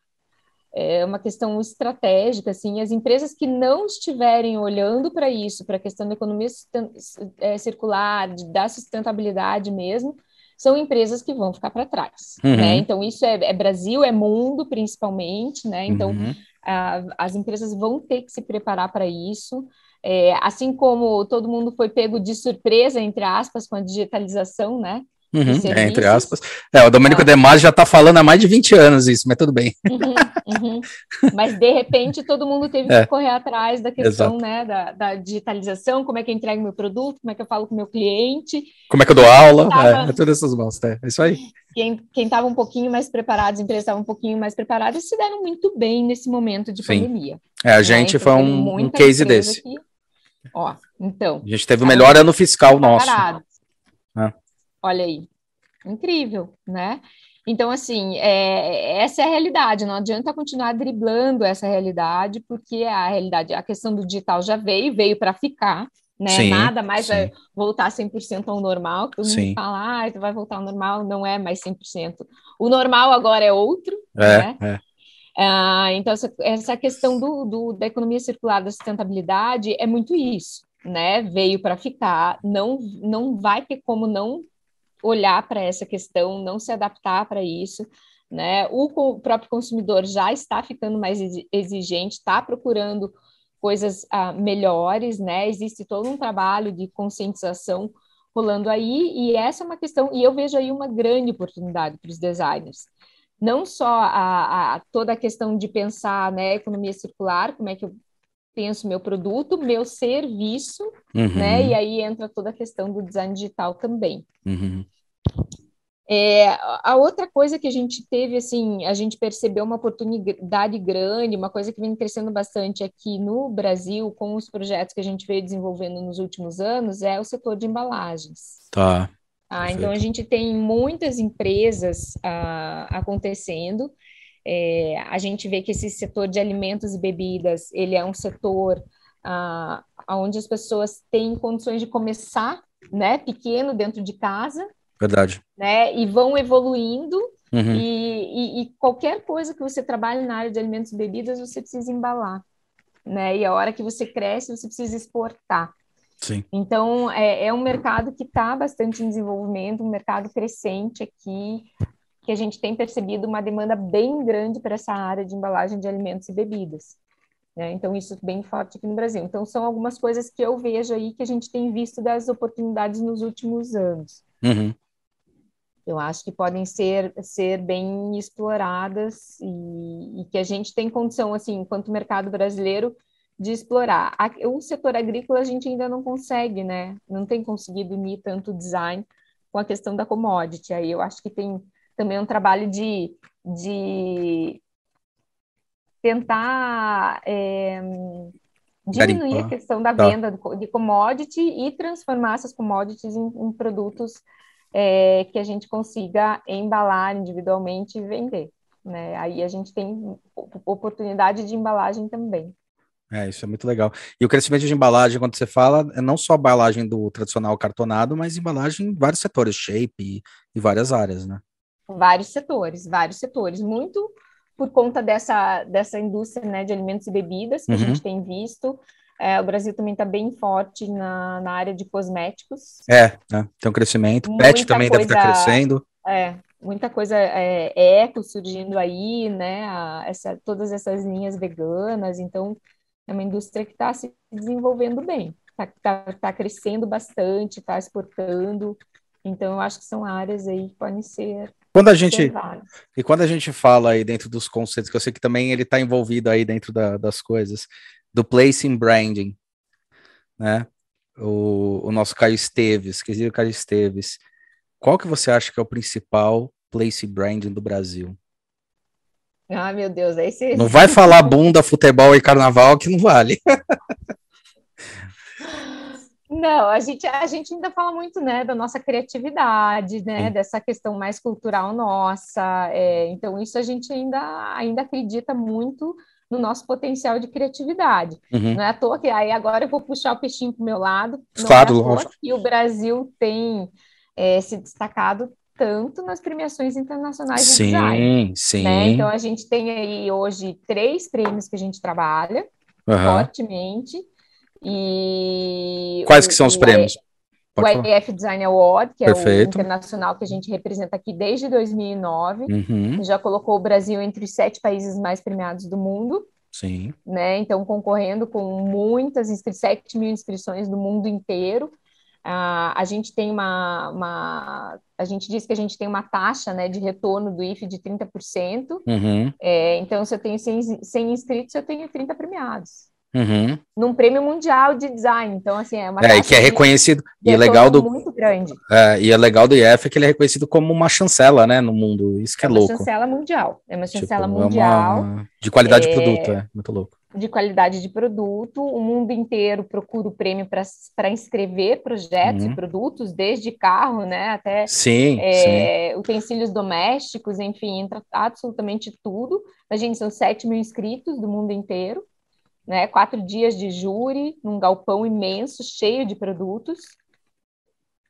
é uma questão estratégica, assim, as empresas que não estiverem olhando para isso, para a questão da economia é, circular, da sustentabilidade mesmo, são empresas que vão ficar para trás, uhum. né? Então, isso é, é, Brasil, é mundo, principalmente, né? Então, uhum. a, as empresas vão ter que se preparar para isso, é, assim como todo mundo foi pego de surpresa, entre aspas, com a digitalização, né? Uhum, é, entre aspas. É, o Domênico é. De Masi já está falando há mais de 20 anos isso, mas tudo bem. Uhum, uhum. Mas, de repente, todo mundo teve é. que correr atrás da questão né, da, da, digitalização, como é que eu entrego meu produto, como é que eu falo com o meu cliente. Como é que eu dou aula, tava... é, é todas essas mãos, é, é isso aí. Quem estava um pouquinho mais preparado, as empresas estavam um pouquinho mais preparadas, se deram muito bem nesse momento de Sim. pandemia. É, a né? gente então, foi um, um case desse. Aqui. Ó, então. A gente teve o melhor ano fiscal nosso. É. Olha aí, incrível, né? Então, assim, é, essa é a realidade, não adianta continuar driblando essa realidade, porque a realidade, a questão do digital já veio, veio para ficar, né? Sim, Nada mais sim. vai voltar 100% ao normal, todo mundo sim. fala, ah, vai voltar ao normal, não é mais 100%. O normal agora é outro, é, né? É. Ah, então, essa, essa questão do, do, da economia circular, da sustentabilidade, é muito isso, né? Veio para ficar, não, não vai ter como não olhar para essa questão, não se adaptar para isso. Né? O, próprio consumidor já está ficando mais exigente, está procurando coisas ah, melhores, né? Existe todo um trabalho de conscientização rolando aí, e essa é uma questão, e eu vejo aí uma grande oportunidade para os designers. Não só a, a, toda a questão de pensar, né, economia circular, como é que eu penso meu produto, meu serviço, uhum. né? E aí entra toda a questão do design digital também. Uhum. É, a outra coisa que a gente teve, assim, a gente percebeu uma oportunidade grande, uma coisa que vem crescendo bastante aqui no Brasil, com os projetos que a gente veio desenvolvendo nos últimos anos, é o setor de embalagens. Tá. Ah, então a gente tem muitas empresas ah, acontecendo. É, a gente vê que esse setor de alimentos e bebidas, ele é um setor ah, onde as pessoas têm condições de começar, né, pequeno dentro de casa, Verdade. Né? E vão evoluindo. Uhum. E, e, e, qualquer coisa que você trabalhe na área de alimentos e bebidas, você precisa embalar. Né? E a hora que você cresce, você precisa exportar. Sim. Então, é, é um mercado que está bastante em desenvolvimento, um mercado crescente aqui, que a gente tem percebido uma demanda bem grande para essa área de embalagem de alimentos e bebidas. Né? Então, isso bem forte aqui no Brasil. Então, são algumas coisas que eu vejo aí que a gente tem visto das oportunidades nos últimos anos. Uhum eu acho que podem ser, ser bem exploradas e, e, que a gente tem condição, assim, enquanto mercado brasileiro, de explorar. O setor agrícola a gente ainda não consegue, né? Não tem conseguido unir tanto design com a questão da commodity. Aí eu acho que tem também um trabalho de, de tentar é, diminuir a questão da tá. venda de commodity e transformar essas commodities em, em produtos é, que a gente consiga embalar individualmente e vender. Né? Aí a gente tem oportunidade de embalagem também. É, isso é muito legal. E o crescimento de embalagem, quando você fala, é não só a embalagem do tradicional cartonado, mas embalagem em vários setores, shape e, e várias áreas, né? Vários setores, vários setores. Muito por conta dessa, dessa indústria né, de alimentos e bebidas que uhum. a gente tem visto, é, o Brasil também está bem forte na, na área de cosméticos. É, né? tem um crescimento. Muita Pet também coisa, deve estar tá crescendo. É, muita coisa é, eco surgindo aí, né? A, essa, todas essas linhas veganas. Então, é uma indústria que está se desenvolvendo bem. Está tá, tá crescendo bastante, está exportando. Então, eu acho que são áreas aí que podem ser quando a gente e quando a gente fala aí dentro dos conceitos, que eu sei que também ele está envolvido aí dentro da, das coisas, do placing branding, né? O, o nosso Caio Esteves, querido Caio Esteves, qual que você acha que é o principal place branding do Brasil? Ah, meu Deus, aí você... Não vai falar bunda, futebol e carnaval que não vale. Não, a gente, a gente ainda fala muito, né, da nossa criatividade, né, dessa questão mais cultural nossa, é, então isso a gente ainda, ainda acredita muito no nosso potencial de criatividade. Uhum. Não é à toa que aí agora eu vou puxar o peixinho para o meu lado. Não claro, é que o Brasil tem é, se destacado tanto nas premiações internacionais de sim, design. Sim, né? Então a gente tem aí hoje três prêmios que a gente trabalha uhum. fortemente. E quais o, que são os prêmios? Pode o IF Design Award, que Perfeito. é o internacional que a gente representa aqui desde 2009, uhum. já colocou o Brasil entre os sete países mais premiados do mundo. Sim. Né? Então, concorrendo com muitas inscrições, 7 mil inscrições do mundo inteiro. Uh, a gente tem uma, uma, A gente diz que a gente tem uma taxa né, de retorno do IFE de 30%. Uhum. É, então, se eu tenho 100, 100 inscritos, eu tenho 30 premiados. Uhum. Num prêmio mundial de design. Então, assim, é uma. É, que é reconhecido. E é legal do. Muito grande. É, e é legal do IF é que ele é reconhecido como uma chancela, né, no mundo. Isso que é, é louco. É uma chancela mundial. É uma chancela tipo, mundial. É uma... De qualidade de é, produto, é. Muito louco de qualidade de produto. O mundo inteiro procura o prêmio para inscrever projetos uhum. e produtos, desde carro, né, até sim, é, sim. utensílios domésticos, enfim, entra absolutamente tudo. A gente são 7 mil inscritos do mundo inteiro, né? Quatro dias de júri, num galpão imenso, cheio de produtos.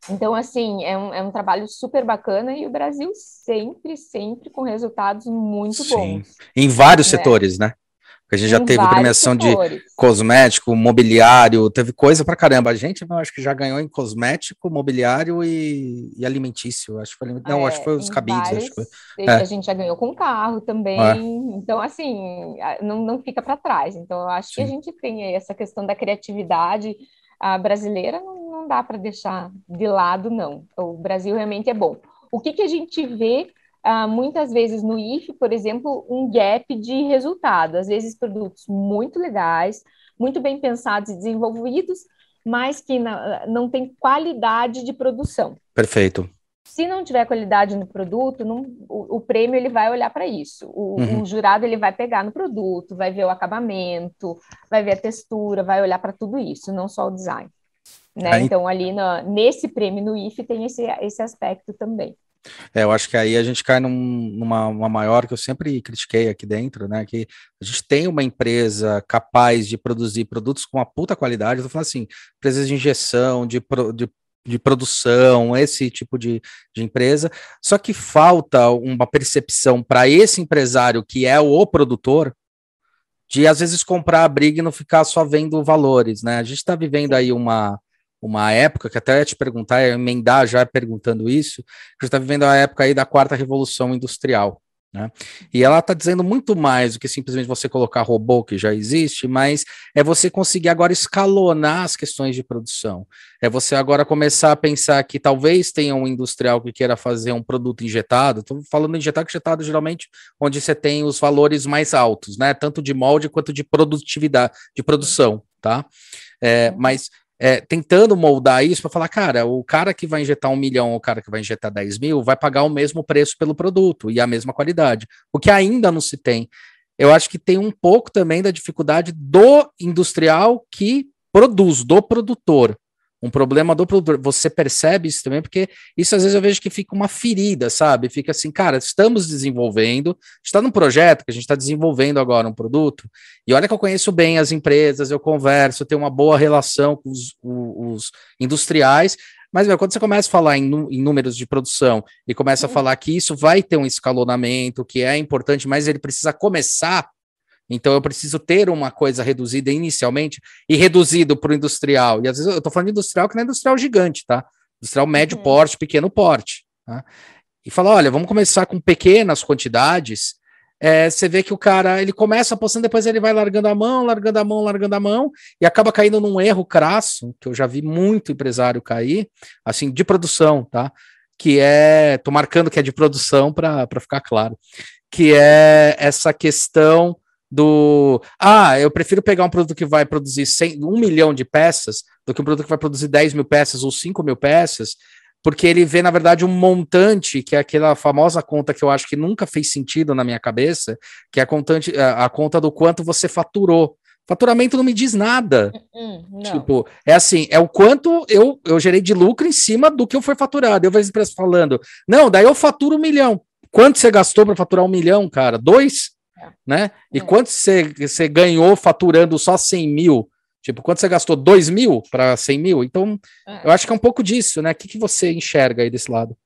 Então, assim, é um, é um trabalho super bacana e o Brasil sempre, sempre com resultados muito Sim. bons. Em vários né? setores, né? A gente já teve premiação setores. de cosmético, mobiliário, teve coisa pra caramba. A gente, eu acho que já ganhou em cosmético, mobiliário e, e alimentício. Acho que foi, não, é, acho que foi os cabides. Vários, acho que foi, é. A gente já ganhou com carro também. É. Então, assim, não, não fica para trás. Então, eu acho Sim. que a gente tem essa questão da criatividade a brasileira, não, não dá para deixar de lado, não. O Brasil realmente é bom. O que, que a gente vê uh, muitas vezes no IF, por exemplo, um gap de resultado. Às vezes produtos muito legais, muito bem pensados e desenvolvidos, mas que na, não tem qualidade de produção. Perfeito. Se não tiver qualidade no produto, não, o, o, prêmio ele vai olhar para isso. O, uhum. o, jurado ele vai pegar no produto, vai ver o acabamento, vai ver a textura, vai olhar para tudo isso, não só o design. Né? Então, ali na, nesse prêmio no IF tem esse, esse aspecto também. É, eu acho que aí a gente cai num, numa maior que eu sempre critiquei aqui dentro, né? Que a gente tem uma empresa capaz de produzir produtos com uma puta qualidade, eu tô falando assim, empresas de injeção, de, de, de produção, esse tipo de, de empresa, só que falta uma percepção para esse empresário que é o produtor, de às vezes comprar a briga e não ficar só vendo valores, né? A gente está vivendo aí uma uma época, que até ia te perguntar, ia emendar já perguntando isso, que está vivendo a época aí da quarta revolução industrial. Né? E ela está dizendo muito mais do que simplesmente você colocar robô que já existe, mas é você conseguir agora escalonar as questões de produção. É você agora começar a pensar que talvez tenha um industrial que queira fazer um produto injetado. Estou falando injetado, injetado geralmente onde você tem os valores mais altos, né? Tanto de molde quanto de produtividade, de produção, tá? É, mas é, tentando moldar isso para falar, cara, o cara que vai injetar um milhão, o cara que vai injetar 10 mil, vai pagar o mesmo preço pelo produto e a mesma qualidade, o que ainda não se tem. Eu acho que tem um pouco também da dificuldade do industrial que produz, do produtor um problema do produtor. Você percebe isso também, porque isso às vezes eu vejo que fica uma ferida, sabe? Fica assim, cara, estamos desenvolvendo, está num projeto que a gente está desenvolvendo agora um produto, e olha que eu conheço bem as empresas, eu converso, eu tenho uma boa relação com os, os industriais, mas, meu, quando você começa a falar em, em, números de produção e começa a uhum. falar que isso vai ter um escalonamento, que é importante, mas ele precisa começar então eu preciso ter uma coisa reduzida inicialmente e reduzido para o industrial. E às vezes eu estou falando de industrial que não é industrial gigante, tá? Industrial médio uhum. porte, pequeno porte. Tá? E fala, olha, vamos começar com pequenas quantidades. É, você vê que o cara ele começa apostando, depois ele vai largando a mão, largando a mão, largando a mão, e acaba caindo num erro crasso, que eu já vi muito empresário cair, assim, de produção, tá? Que é, tô marcando que é de produção para ficar claro, que é essa questão do ah, eu prefiro pegar um produto que vai produzir 100, um milhão de peças do que um produto que vai produzir 10 mil peças ou 5 mil peças, porque ele vê, na verdade, um montante, que é aquela famosa conta que eu acho que nunca fez sentido na minha cabeça, que é a, contante, a, a conta do quanto você faturou. Faturamento não me diz nada. Uh -uh, tipo, é assim, é o quanto eu, eu gerei de lucro em cima do que eu fui faturado. Eu vejo empresa falando, não, daí eu faturo um milhão. Quanto você gastou para faturar um milhão, cara? Dois? Né? E é. quanto você, você ganhou faturando só 100 mil? Tipo, quanto você gastou? 2 mil para 100 mil? Então, é. eu acho que é um pouco disso, né? O que, que você enxerga aí desse lado?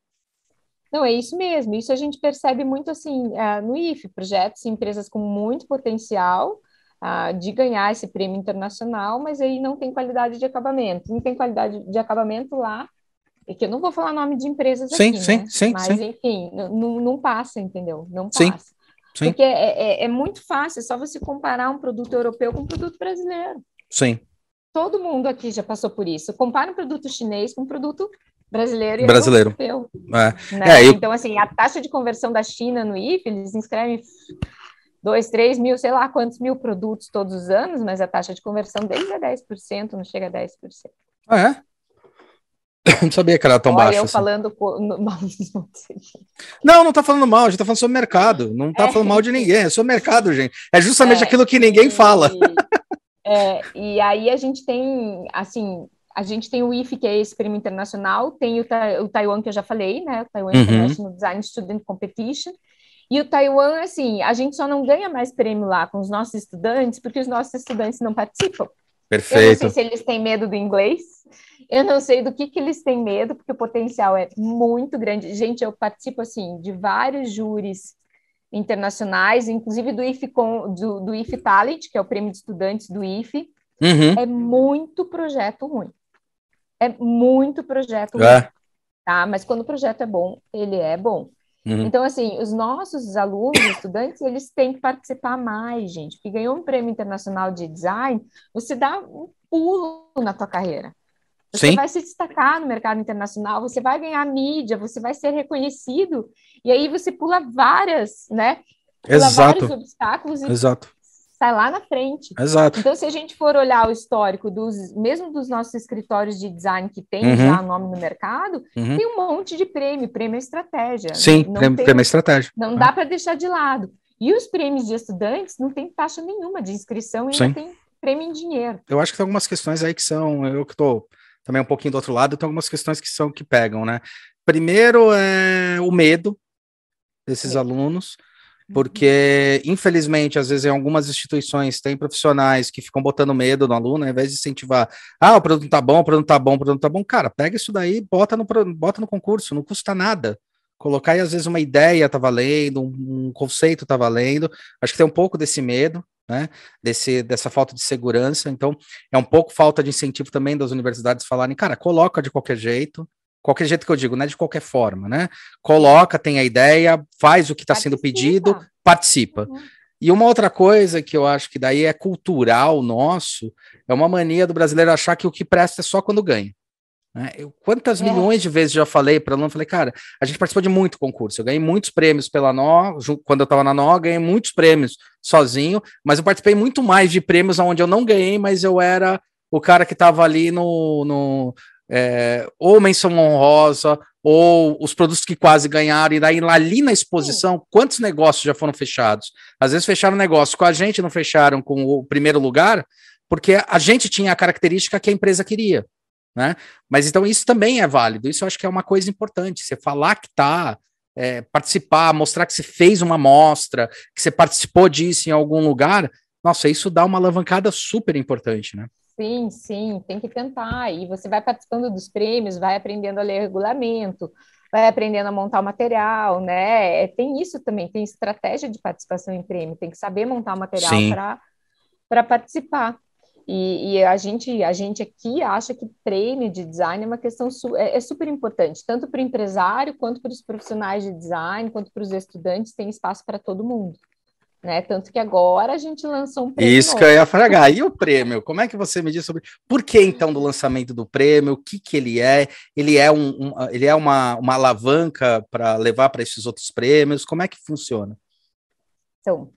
Não, é isso mesmo. Isso a gente percebe muito assim uh, no IFE, projetos e empresas com muito potencial uh, de ganhar esse prêmio internacional, mas aí não tem qualidade de acabamento. Não tem qualidade de acabamento lá, e que eu não vou falar nome de empresas sim, aqui, sim, né? sim, mas sim. enfim, não passa, entendeu? Não passa. Sim. Sim. Porque é, é, é, muito fácil, é só você comparar um produto europeu com um produto brasileiro. Sim. Todo mundo aqui já passou por isso. Compara um produto chinês com um produto brasileiro e brasileiro. europeu. É. Né? É, Então, assim, a taxa de conversão da China no IF, eles inscrevem dois, três mil, sei lá quantos mil produtos todos os anos, mas a taxa de conversão deles é 10%, não chega a 10%. Ah, é? Não sabia que era tão Olha, baixo. eu assim. falando mal Não, não tá falando mal, a gente tá falando sobre mercado. Não tá é. falando mal de ninguém, é sobre mercado, gente. É justamente é, aquilo que ninguém e, fala. É, e aí a gente tem, assim, a gente tem o IF, que é esse prêmio internacional, tem o, o Taiwan, que eu já falei, né? O Taiwan uhum. International Design Student Competition. E o Taiwan, assim, a gente só não ganha mais prêmio lá com os nossos estudantes, porque os nossos estudantes não participam. Perfeito. Eu não sei se eles têm medo do inglês, eu não sei do que, que eles têm medo, porque o potencial é muito grande. Gente, eu participo, assim, de vários júris internacionais, inclusive do IF, do, do IF Talent, que é o prêmio de estudantes do IF. Uhum. É muito projeto ruim. É muito projeto é. ruim. Tá? Mas quando o projeto é bom, ele é bom. Uhum. Então, assim, os nossos alunos, estudantes, eles têm que participar mais, gente. Porque ganhou um prêmio internacional de design, você dá um pulo na tua carreira. Você Sim. vai se destacar no mercado internacional, você vai ganhar mídia, você vai ser reconhecido, e aí você pula várias, né? Pula Exato. vários obstáculos e Exato. sai lá na frente. Exato. Então, se a gente for olhar o histórico dos, mesmo dos nossos escritórios de design que tem Uhum. já nome no mercado, Uhum. tem um monte de prêmio, prêmio é estratégia. Sim, não prêmio, tem- prêmio é estratégia. não né? dá para deixar de lado. E os prêmios de estudantes não tem taxa nenhuma de inscrição, ainda Sim. tem prêmio em dinheiro. Eu acho que tem algumas questões aí que são, eu que tô também um pouquinho do outro lado, tem algumas questões que são que pegam, né? Primeiro é o medo desses Medo. alunos, porque infelizmente às vezes em algumas instituições tem profissionais que ficam botando medo no aluno, ao invés de incentivar, ah, o produto tá bom, o produto tá bom, o produto tá bom, cara, pega isso daí, bota no bota no concurso, não custa nada. Colocar aí às vezes uma ideia tá valendo, um conceito tá valendo. Acho que tem um pouco desse medo, né? Desse dessa falta de segurança. Então, é um pouco falta de incentivo também das universidades falarem, cara, coloca de qualquer jeito, qualquer jeito que eu digo, não é de qualquer forma, né? Coloca, tem a ideia, faz o que está sendo pedido, participa. Uhum. E uma outra coisa que eu acho que daí é cultural nosso, é uma mania do brasileiro achar que o que presta é só quando ganha. Né? Eu, quantas É. milhões de vezes já falei para aluno, falei, cara, a gente participou de muito concurso, eu ganhei muitos prêmios pela NO, quando eu estava na NO, ganhei muitos prêmios sozinho, mas eu participei muito mais de prêmios onde eu não ganhei, mas eu era o cara que estava ali no, no é, ou menção honrosa, ou os produtos que quase ganharam, e daí lá ali na exposição, quantos negócios já foram fechados? Às vezes fecharam negócio com a gente, não fecharam com o primeiro lugar, porque a gente tinha a característica que a empresa queria, né? Mas então isso também é válido, isso eu acho que é uma coisa importante, você falar que tá, é, participar, mostrar que você fez uma amostra, que você participou disso em algum lugar, nossa, isso dá uma alavancada super importante, né? Sim, sim, tem que tentar. E você vai participando dos prêmios, vai aprendendo a ler regulamento, vai aprendendo a montar o material, né? É, Tem isso também, tem estratégia de participação em prêmio, tem que saber montar o material para participar. E, e a gente, a gente aqui acha que prêmio de design é uma questão su- é, é super importante, tanto para o empresário, quanto para os profissionais de design, quanto para os estudantes, tem espaço para todo mundo. Né? Tanto que agora a gente lançou um prêmio Isso que novo. eu ia fragar. E o prêmio? Como é que você me diz sobre por que então do lançamento do prêmio? O que, que ele é? Ele é, um, um- ele é uma, uma alavanca para levar para esses outros prêmios? Como é que funciona? Então,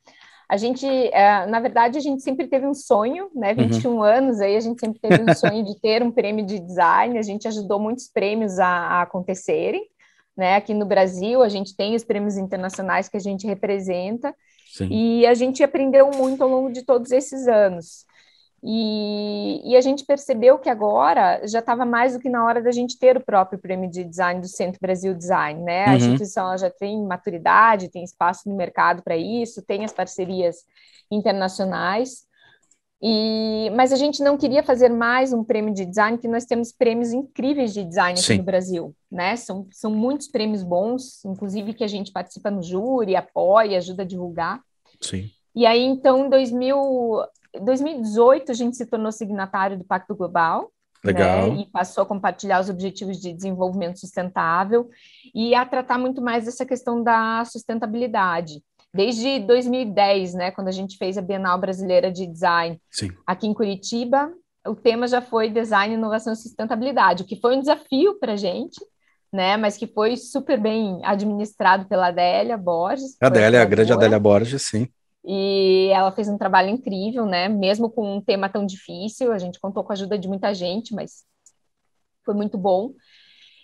a gente, é, na verdade, a gente sempre teve um sonho, né? 21 anos aí, a gente sempre teve um sonho de ter um prêmio de design, a gente ajudou muitos prêmios a, a acontecerem, né? Aqui no Brasil, a gente tem os prêmios internacionais que a gente representa, Sim. e a gente aprendeu muito ao longo de todos esses anos. E, e a gente percebeu que agora já estava mais do que na hora da gente ter o próprio prêmio de design do Centro Brasil Design, né? A Uhum. instituição ela já tem maturidade, tem espaço no mercado para isso, tem as parcerias internacionais. E, mas a gente não queria fazer mais um prêmio de design, porque nós temos prêmios incríveis de design aqui Sim. no Brasil, né? São, são muitos prêmios bons, inclusive que a gente participa no júri, apoia, ajuda a divulgar. Sim. E aí, então, em 2000, 2018, a gente se tornou signatário do Pacto Global, Legal. né? E passou a compartilhar os objetivos de desenvolvimento sustentável e a tratar muito mais dessa questão da sustentabilidade. Desde 2010, né, quando a gente fez a Bienal Brasileira de Design Sim. aqui em Curitiba, o tema já foi design, inovação e sustentabilidade, o que foi um desafio para a gente, né? Mas que foi super bem administrado pela Adélia Borges. Adélia, a grande Adélia Borges, sim. E ela fez um trabalho incrível, né? Mesmo com um tema tão difícil, a gente contou com a ajuda de muita gente, mas foi muito bom.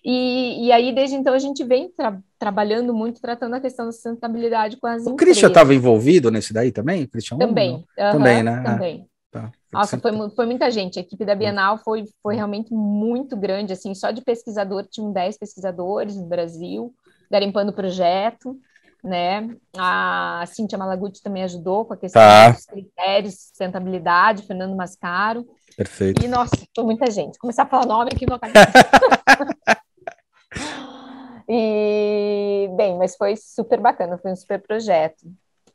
E, e aí, desde então, a gente vem tra trabalhando muito, tratando a questão da sustentabilidade com as o empresas. O Christian estava envolvido nesse daí também? Christian também. Uh -huh, também, né? Também. Tá. Nossa, foi, foi muita gente. A equipe da Bienal foi, foi realmente muito grande, assim, só de pesquisador, tinham 10 pesquisadores no Brasil, garimpando o projeto, né? A Cíntia Malaguti também ajudou com a questão tá. dos critérios, sustentabilidade, Fernando Mascaro. Perfeito. E, nossa, foi muita gente. Começar a falar nome aqui no E, bem, mas foi super bacana, foi um super projeto.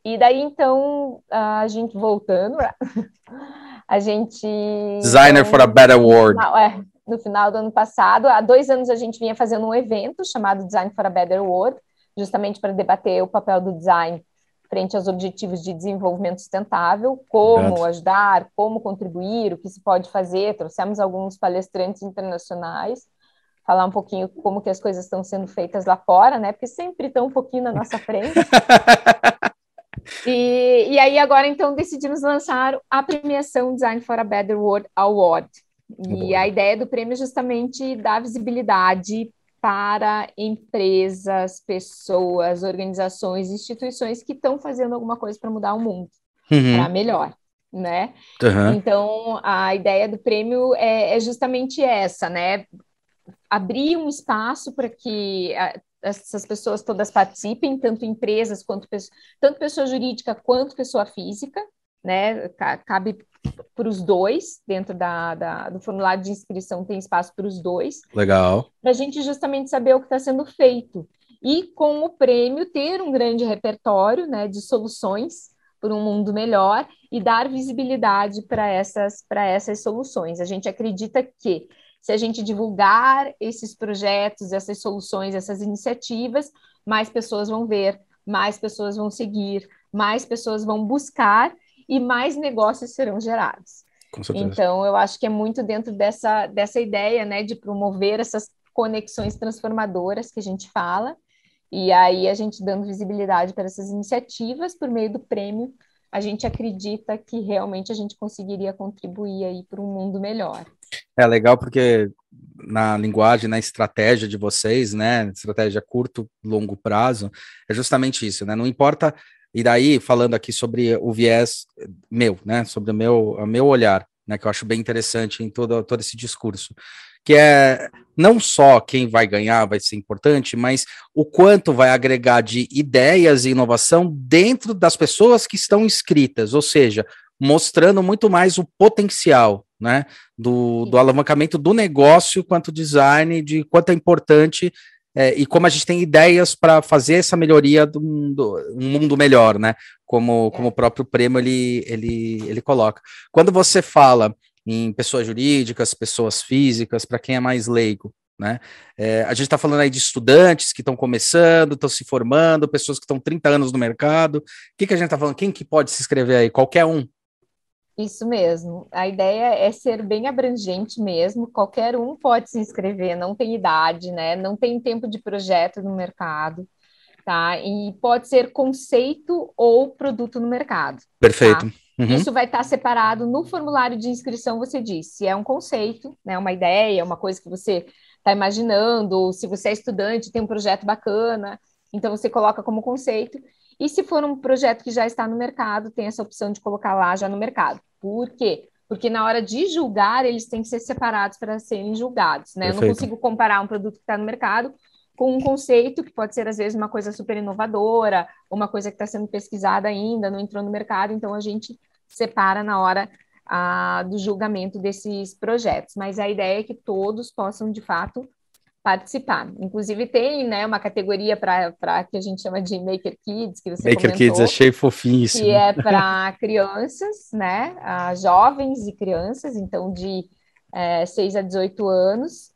E daí, então, a gente voltando, a gente. Designer for a Better World. No final, é, no final do ano passado, há dois anos a gente vinha fazendo um evento chamado Design for a Better World, justamente para debater o papel do design frente aos objetivos de desenvolvimento sustentável, como Obrigado. ajudar, como contribuir, o que se pode fazer. Trouxemos alguns palestrantes internacionais falar um pouquinho como que as coisas estão sendo feitas lá fora, né? Porque sempre estão um pouquinho na nossa frente. E, e aí agora então decidimos lançar a premiação Design for a Better World Award. E a ideia do prêmio é justamente dar visibilidade para empresas, pessoas, organizações, instituições que estão fazendo alguma coisa para mudar o mundo uhum. para melhor, né? Uhum. Então a ideia do prêmio é, é justamente essa, né? Abrir um espaço para que essas pessoas todas participem, tanto empresas quanto tanto pessoa jurídica quanto pessoa física, né? Cabe para os dois, dentro da, da, do formulário de inscrição tem espaço para os dois. Legal. Para a gente justamente saber o que está sendo feito. E com o prêmio ter um grande repertório né, de soluções para um mundo melhor e dar visibilidade para essas, essas soluções. A gente acredita que se a gente divulgar esses projetos, essas soluções, essas iniciativas, mais pessoas vão ver, mais pessoas vão seguir, mais pessoas vão buscar e mais negócios serão gerados. Então, eu acho que é muito dentro dessa, dessa ideia, né, de promover essas conexões transformadoras que a gente fala, e aí a gente dando visibilidade para essas iniciativas por meio do prêmio, a gente acredita que realmente a gente conseguiria contribuir aí para um mundo melhor. É legal porque na linguagem, na estratégia de vocês, né, estratégia curto, longo prazo, é justamente isso, né? Não importa. E daí, falando aqui sobre o viés meu, né, sobre o meu, o meu olhar, né, que eu acho bem interessante em todo, todo esse discurso, que é não só quem vai ganhar vai ser importante, mas o quanto vai agregar de ideias e inovação dentro das pessoas que estão inscritas, ou seja, mostrando muito mais o potencial né, do, do alavancamento do negócio quanto design, de quanto é importante é, e como a gente tem ideias para fazer essa melhoria do, do um mundo melhor, né? Como, como o próprio prêmio ele, ele, ele coloca. Quando você fala em pessoas jurídicas, pessoas físicas, para quem é mais leigo, né? É, a gente está falando aí de estudantes que estão começando, estão se formando, pessoas que estão 30 anos no mercado. O que, que a gente está falando? Quem que pode se inscrever aí? Qualquer um, isso mesmo. A ideia é ser bem abrangente mesmo. Qualquer um pode se inscrever, não tem idade, né? Não tem tempo de projeto no mercado, tá? E pode ser conceito ou produto no mercado. Tá? Perfeito. Tá? Uhum. Isso vai estar separado no formulário de inscrição, você diz se é um conceito, né, uma ideia, uma coisa que você está imaginando, ou se você é estudante, tem um projeto bacana, então você coloca como conceito. E se for um projeto que já está no mercado, tem essa opção de colocar lá já no mercado. Por quê? Porque na hora de julgar, eles têm que ser separados para serem julgados, né? Eu não consigo comparar um produto que está no mercado com um conceito que pode ser, às vezes, uma coisa super inovadora, uma coisa que está sendo pesquisada ainda, não entrou no mercado, então a gente separa na hora ah, do julgamento desses projetos. Mas a ideia é que todos possam, de fato, participar. Inclusive tem, né, uma categoria para que a gente chama de Maker Kids, que você Maker comentou, Kids, achei fofinho isso. Que é para crianças, né, jovens e crianças, então de é, 6 a 18 anos,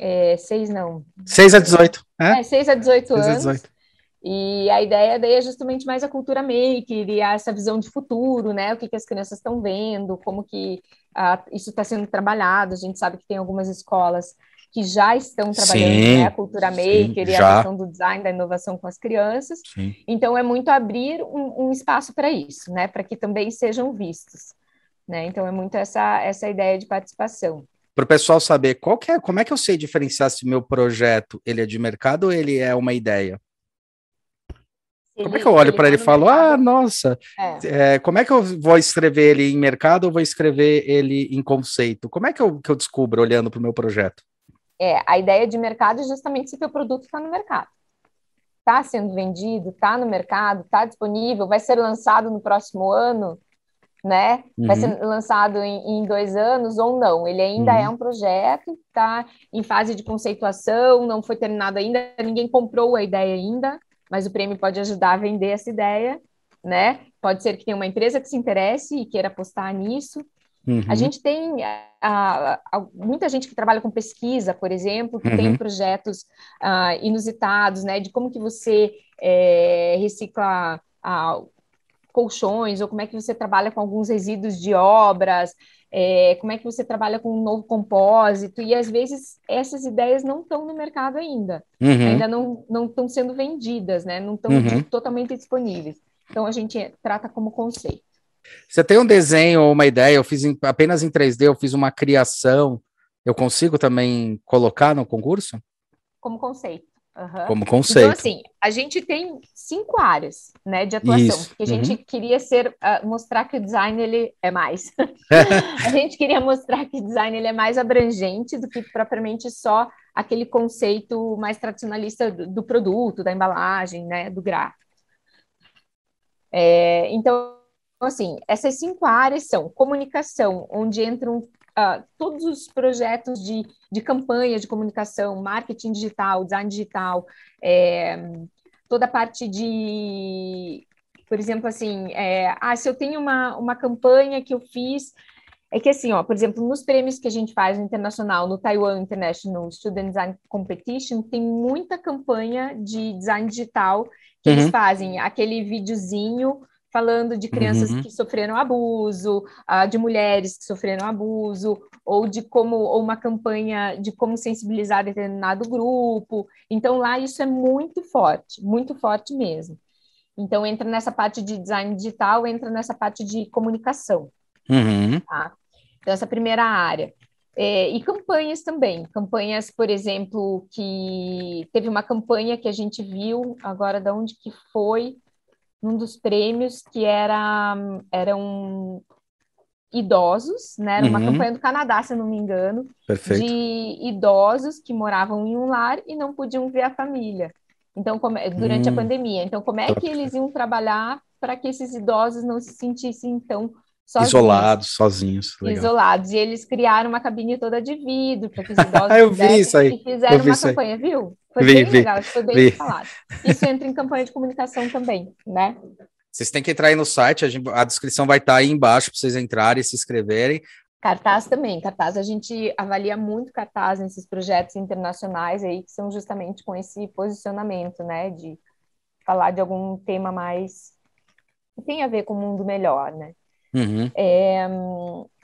é, 6 não. 6 a 18, é? é 6 a 18 6 anos. A 18. E a ideia daí é justamente mais a cultura maker e essa visão de futuro, né? O que, que as crianças estão vendo, como que uh, isso está sendo trabalhado. A gente sabe que tem algumas escolas que já estão trabalhando sim, né, a cultura maker sim, e a questão do design, da inovação com as crianças. Sim. Então, é muito abrir um, um espaço para isso, né? Para que também sejam vistos. Né? Então, é muito essa, essa ideia de participação para o pessoal saber qual é, como é que eu sei diferenciar se meu projeto ele é de mercado ou ele é uma ideia? Ele, como é que eu olho para ele e falo, ah, nossa, é. É, como é que eu vou escrever ele em mercado ou vou escrever ele em conceito? Como é que eu, que eu descubro olhando para o meu projeto? É, a ideia de mercado é justamente se o teu produto está no mercado. Está sendo vendido, está no mercado, está disponível, vai ser lançado no próximo ano, né? Vai ser uhum. lançado em, em, dois anos ou não. Ele ainda uhum. é um projeto, está em fase de conceituação, não foi terminado ainda, ninguém comprou a ideia ainda, mas o prêmio pode ajudar a vender essa ideia, né? Pode ser que tenha uma empresa que se interesse e queira apostar nisso. Uhum. A gente tem a, a, muita gente que trabalha com pesquisa, por exemplo, que uhum. tem projetos uh, inusitados, né? De como que você é, recicla uh, colchões, ou como é que você trabalha com alguns resíduos de obras, é, como é que você trabalha com um novo compósito, e às vezes essas ideias não estão no mercado ainda, uhum. ainda não estão sendo vendidas, né? não estão uhum. totalmente disponíveis. Então a gente trata como conceito. Você tem um desenho ou uma ideia, eu fiz em, apenas em 3D, eu fiz uma criação, eu consigo também colocar no concurso? Como conceito. Uhum. Como conceito. Então, assim, a gente tem cinco áreas né, de atuação, Isso. porque a gente uhum. queria ser, uh, mostrar que o design ele é mais. a gente queria mostrar que o design ele é mais abrangente do que propriamente só aquele conceito mais tradicionalista do, do produto, da embalagem, né, do gráfico. É, então, assim, essas cinco áreas são comunicação, onde entram uh, todos os projetos de, de campanha de comunicação, marketing digital, design digital, é, toda a parte de, por exemplo, assim, é, ah, se eu tenho uma, uma campanha que eu fiz, é que assim, ó, por exemplo, nos prêmios que a gente faz no internacional, no Taiwan International Student Design Competition, tem muita campanha de design digital que uhum. eles fazem aquele videozinho falando de crianças uhum. que sofreram abuso, uh, de mulheres que sofreram abuso, ou de como, ou uma campanha de como sensibilizar determinado grupo. Então, lá isso é muito forte, muito forte mesmo. Então, entra nessa parte de design digital, entra nessa parte de comunicação. Uhum. Tá? Então, essa primeira área. É, e campanhas também. Campanhas, por exemplo, que teve uma campanha que a gente viu, agora de onde que foi, num dos prêmios que era eram idosos, né? Era uma uhum. campanha do Canadá, se eu não me engano, Perfeito. de idosos que moravam em um lar e não podiam ver a família. Então, como, durante hum. a pandemia. Então, como é que eles iam trabalhar para que esses idosos não se sentissem tão sozinhos, isolados, sozinhos. Legal. Isolados. E eles criaram uma cabine toda de vidro para que os idosos eu vi isso aí. e fizeram uma campanha, aí. viu? Foi vi, bem vi, legal, foi bem vi. falado. Isso entra em campanha de comunicação também, né? Vocês têm que entrar aí no site, a, gente, a descrição vai estar aí embaixo para vocês entrarem e se inscreverem. Cartaz também, cartaz a gente avalia muito cartaz nesses projetos internacionais aí que são justamente com esse posicionamento, né, de falar de algum tema mais que tem a ver com o mundo melhor, né? Uhum. É,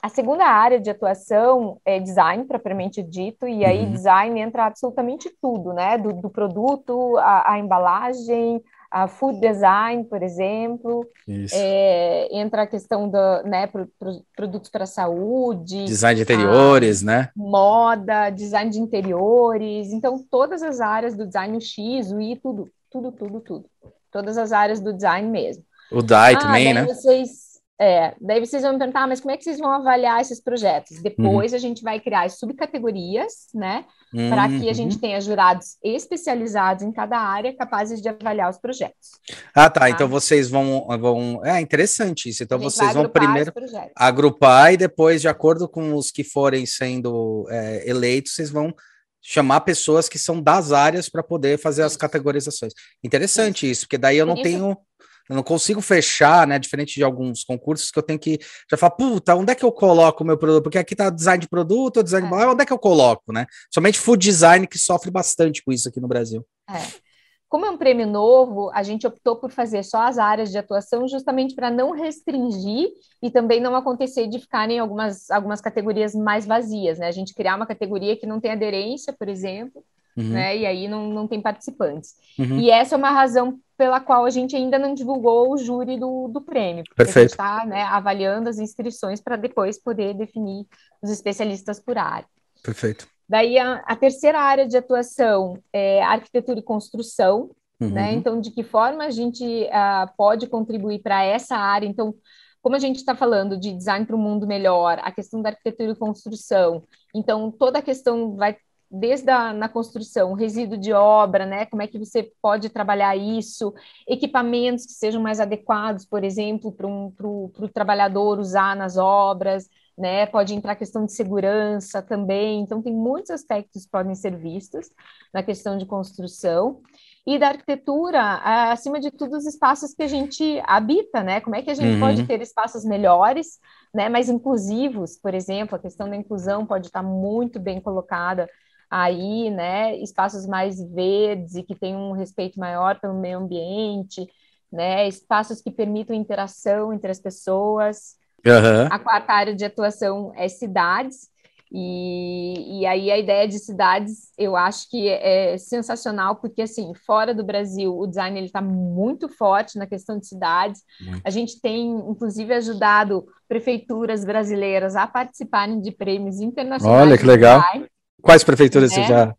a segunda área de atuação é design, propriamente dito, e aí uhum. design entra absolutamente tudo, né? Do, do produto, a, a, embalagem, a food design, por exemplo, é, entra a questão do, né, pro, pro, produtos para saúde, design de interiores, né? Moda, design de interiores, então todas as áreas do design, o X, o Y, tudo, tudo, tudo, tudo, todas as áreas do design mesmo. O DAI ah, também, né? Vocês é, daí vocês vão me perguntar, ah, mas como é que vocês vão avaliar esses projetos? Depois uhum. a gente vai criar as subcategorias, né? Uhum. Para que a gente tenha jurados especializados em cada área capazes de avaliar os projetos. Ah, tá. tá? Então vocês vão, vão. É interessante isso. Então vocês vão primeiro agrupar e depois, de acordo com os que forem sendo é, eleitos, vocês vão chamar pessoas que são das áreas para poder fazer as categorizações. Interessante isso, isso porque daí eu não tenho eu não consigo fechar, né? Diferente de alguns concursos que eu tenho que já falar, puta, onde é que eu coloco o meu produto? Porque aqui tá design de produto, design é. de... onde é que eu coloco, né? Somente food design que sofre bastante com isso aqui no Brasil. É. Como é um prêmio novo, a gente optou por fazer só as áreas de atuação, justamente para não restringir e também não acontecer de ficarem algumas, algumas categorias mais vazias, né? A gente criar uma categoria que não tem aderência, por exemplo, uhum. né? E aí não, não tem participantes. Uhum. E essa é uma razão pela qual a gente ainda não divulgou o júri do, do prêmio. Perfeito. A gente está né, avaliando as inscrições para depois poder definir os especialistas por área. Perfeito. Daí a, a, terceira área de atuação é arquitetura e construção, né? uhum. né? Então, de que forma a gente uh, pode contribuir para essa área? Então, como a gente está falando de design para um mundo melhor, a questão da arquitetura e construção, então toda a questão vai desde a na construção, resíduo de obra, né? Como é que você pode trabalhar isso? Equipamentos que sejam mais adequados, por exemplo, para um, o trabalhador usar nas obras né? Pode entrar a questão de segurança também. Então, tem muitos aspectos que podem ser vistos na questão de construção. E da arquitetura, acima de tudo, os espaços que a gente habita, né? Como é que a gente uhum. pode ter espaços melhores, né? Mais inclusivos, por exemplo, a questão da inclusão pode estar muito bem colocada aí, né? Espaços mais verdes e que tenham um respeito maior pelo meio ambiente, né? Espaços que permitam interação entre as pessoas. Uhum. A quarta área de atuação é cidades, e, e aí a ideia de cidades eu acho que é, é sensacional, porque assim, fora do Brasil, o design ele está muito forte na questão de cidades. Muito. A gente tem, inclusive, ajudado prefeituras brasileiras a participarem de prêmios internacionais. Olha que legal. Design, Quais prefeituras você já.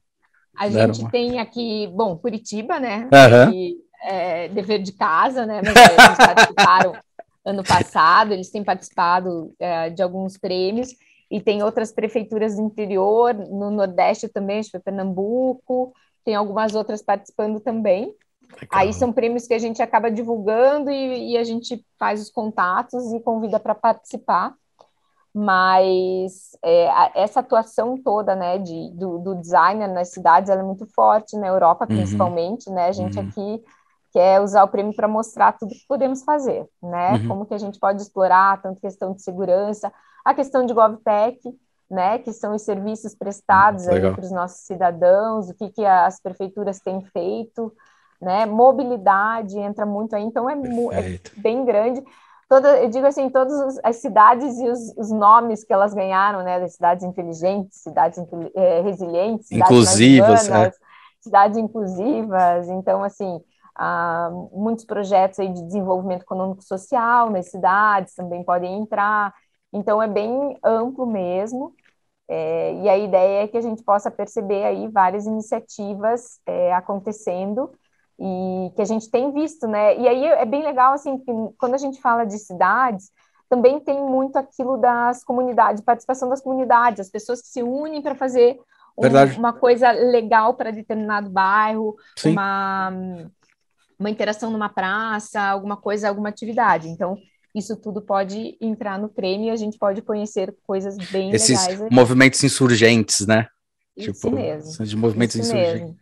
A gente uma? tem aqui, bom, Curitiba, né? Uhum. E, é, dever de casa, né? Mas eles participaram ano passado, eles têm participado é, de alguns prêmios, e tem outras prefeituras do interior, no Nordeste também, acho que foi Pernambuco, tem algumas outras participando também. Legal. Aí são prêmios que a gente acaba divulgando e, e a gente faz os contatos e convida para participar. Mas é, essa atuação toda, né, de, do, do designer nas cidades, ela é muito forte na Europa, uhum. principalmente, né? A gente uhum. aqui que é usar o prêmio para mostrar tudo que podemos fazer, né? Uhum. Como que a gente pode explorar tanto questão de segurança, a questão de GovTech, né? Que são os serviços prestados aí para os nossos cidadãos, o que, que as prefeituras têm feito, né? Mobilidade entra muito aí, então é, é bem grande. Toda, eu digo assim, todas as cidades e os, os, nomes que elas ganharam, né? Das cidades inteligentes, cidades é, resilientes, cidades inclusivas, é. cidades inclusivas. Então, assim, ah, muitos projetos aí de desenvolvimento econômico social nas cidades também podem entrar. Então é bem amplo mesmo. É, e a ideia é que a gente possa perceber aí várias iniciativas é, acontecendo e que a gente tem visto, né? E aí é bem legal assim que quando a gente fala de cidades também tem muito aquilo das comunidades, participação das comunidades, as pessoas que se unem para fazer um, uma coisa legal para determinado bairro, Sim. uma uma interação numa praça, alguma coisa, alguma atividade. Então, isso tudo pode entrar no prêmio e a gente pode conhecer coisas bem Esses legais. movimentos insurgentes, né? Isso tipo, mesmo. De movimentos isso insurgentes. Mesmo.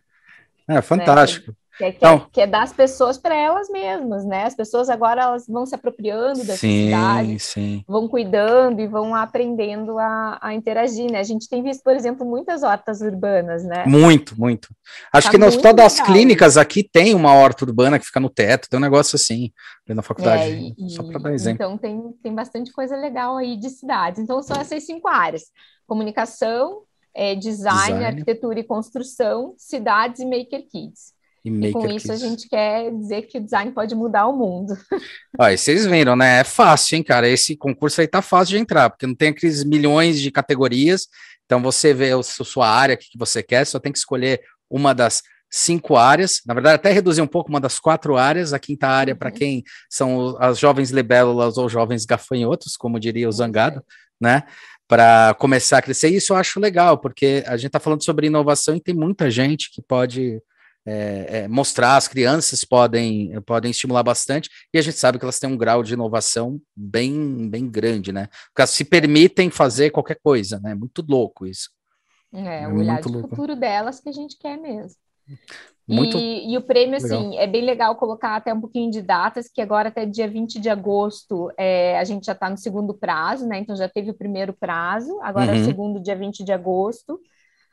É fantástico. Né? Que é, que, então, é, que é das pessoas para elas mesmas, né? As pessoas agora elas vão se apropriando da sim, cidade, sim. vão cuidando e vão aprendendo a, a, interagir, né? A gente tem visto, por exemplo, muitas hortas urbanas, né? Muito, muito. Acho tá que no Hospital das Clínicas aqui tem uma horta urbana que fica no teto, tem um negócio assim, na faculdade, é, e, só para dar exemplo. Então tem, tem bastante coisa legal aí de cidades. Então são essas cinco áreas: comunicação, é, design, design, arquitetura e construção, cidades e maker kids. E, e com isso a gente quer dizer que o design pode mudar o mundo. E vocês viram, né? É fácil, hein, cara? Esse concurso aí tá fácil de entrar, porque não tem aqueles milhões de categorias. Então você vê a sua área que você quer, só tem que escolher uma das cinco áreas, na verdade, até reduzir um pouco uma das quatro áreas, a quinta área uhum. para quem são as jovens libélulas ou jovens gafanhotos, como diria o Zangado, né? Para começar a crescer. Isso eu acho legal, porque a gente está falando sobre inovação e tem muita gente que pode é, é, mostrar, as crianças podem, podem estimular bastante, e a gente sabe que elas têm um grau de inovação bem, bem grande, né? Porque elas se permitem fazer qualquer coisa, né? Muito louco isso. É, é o olhar de louco. futuro delas que a gente quer mesmo. Muito e, e o prêmio, legal. assim, é bem legal colocar até um pouquinho de datas, que agora até dia 20 de agosto é, a gente já está no segundo prazo, né? Então já teve o primeiro prazo, agora uhum. é o segundo dia 20 de agosto.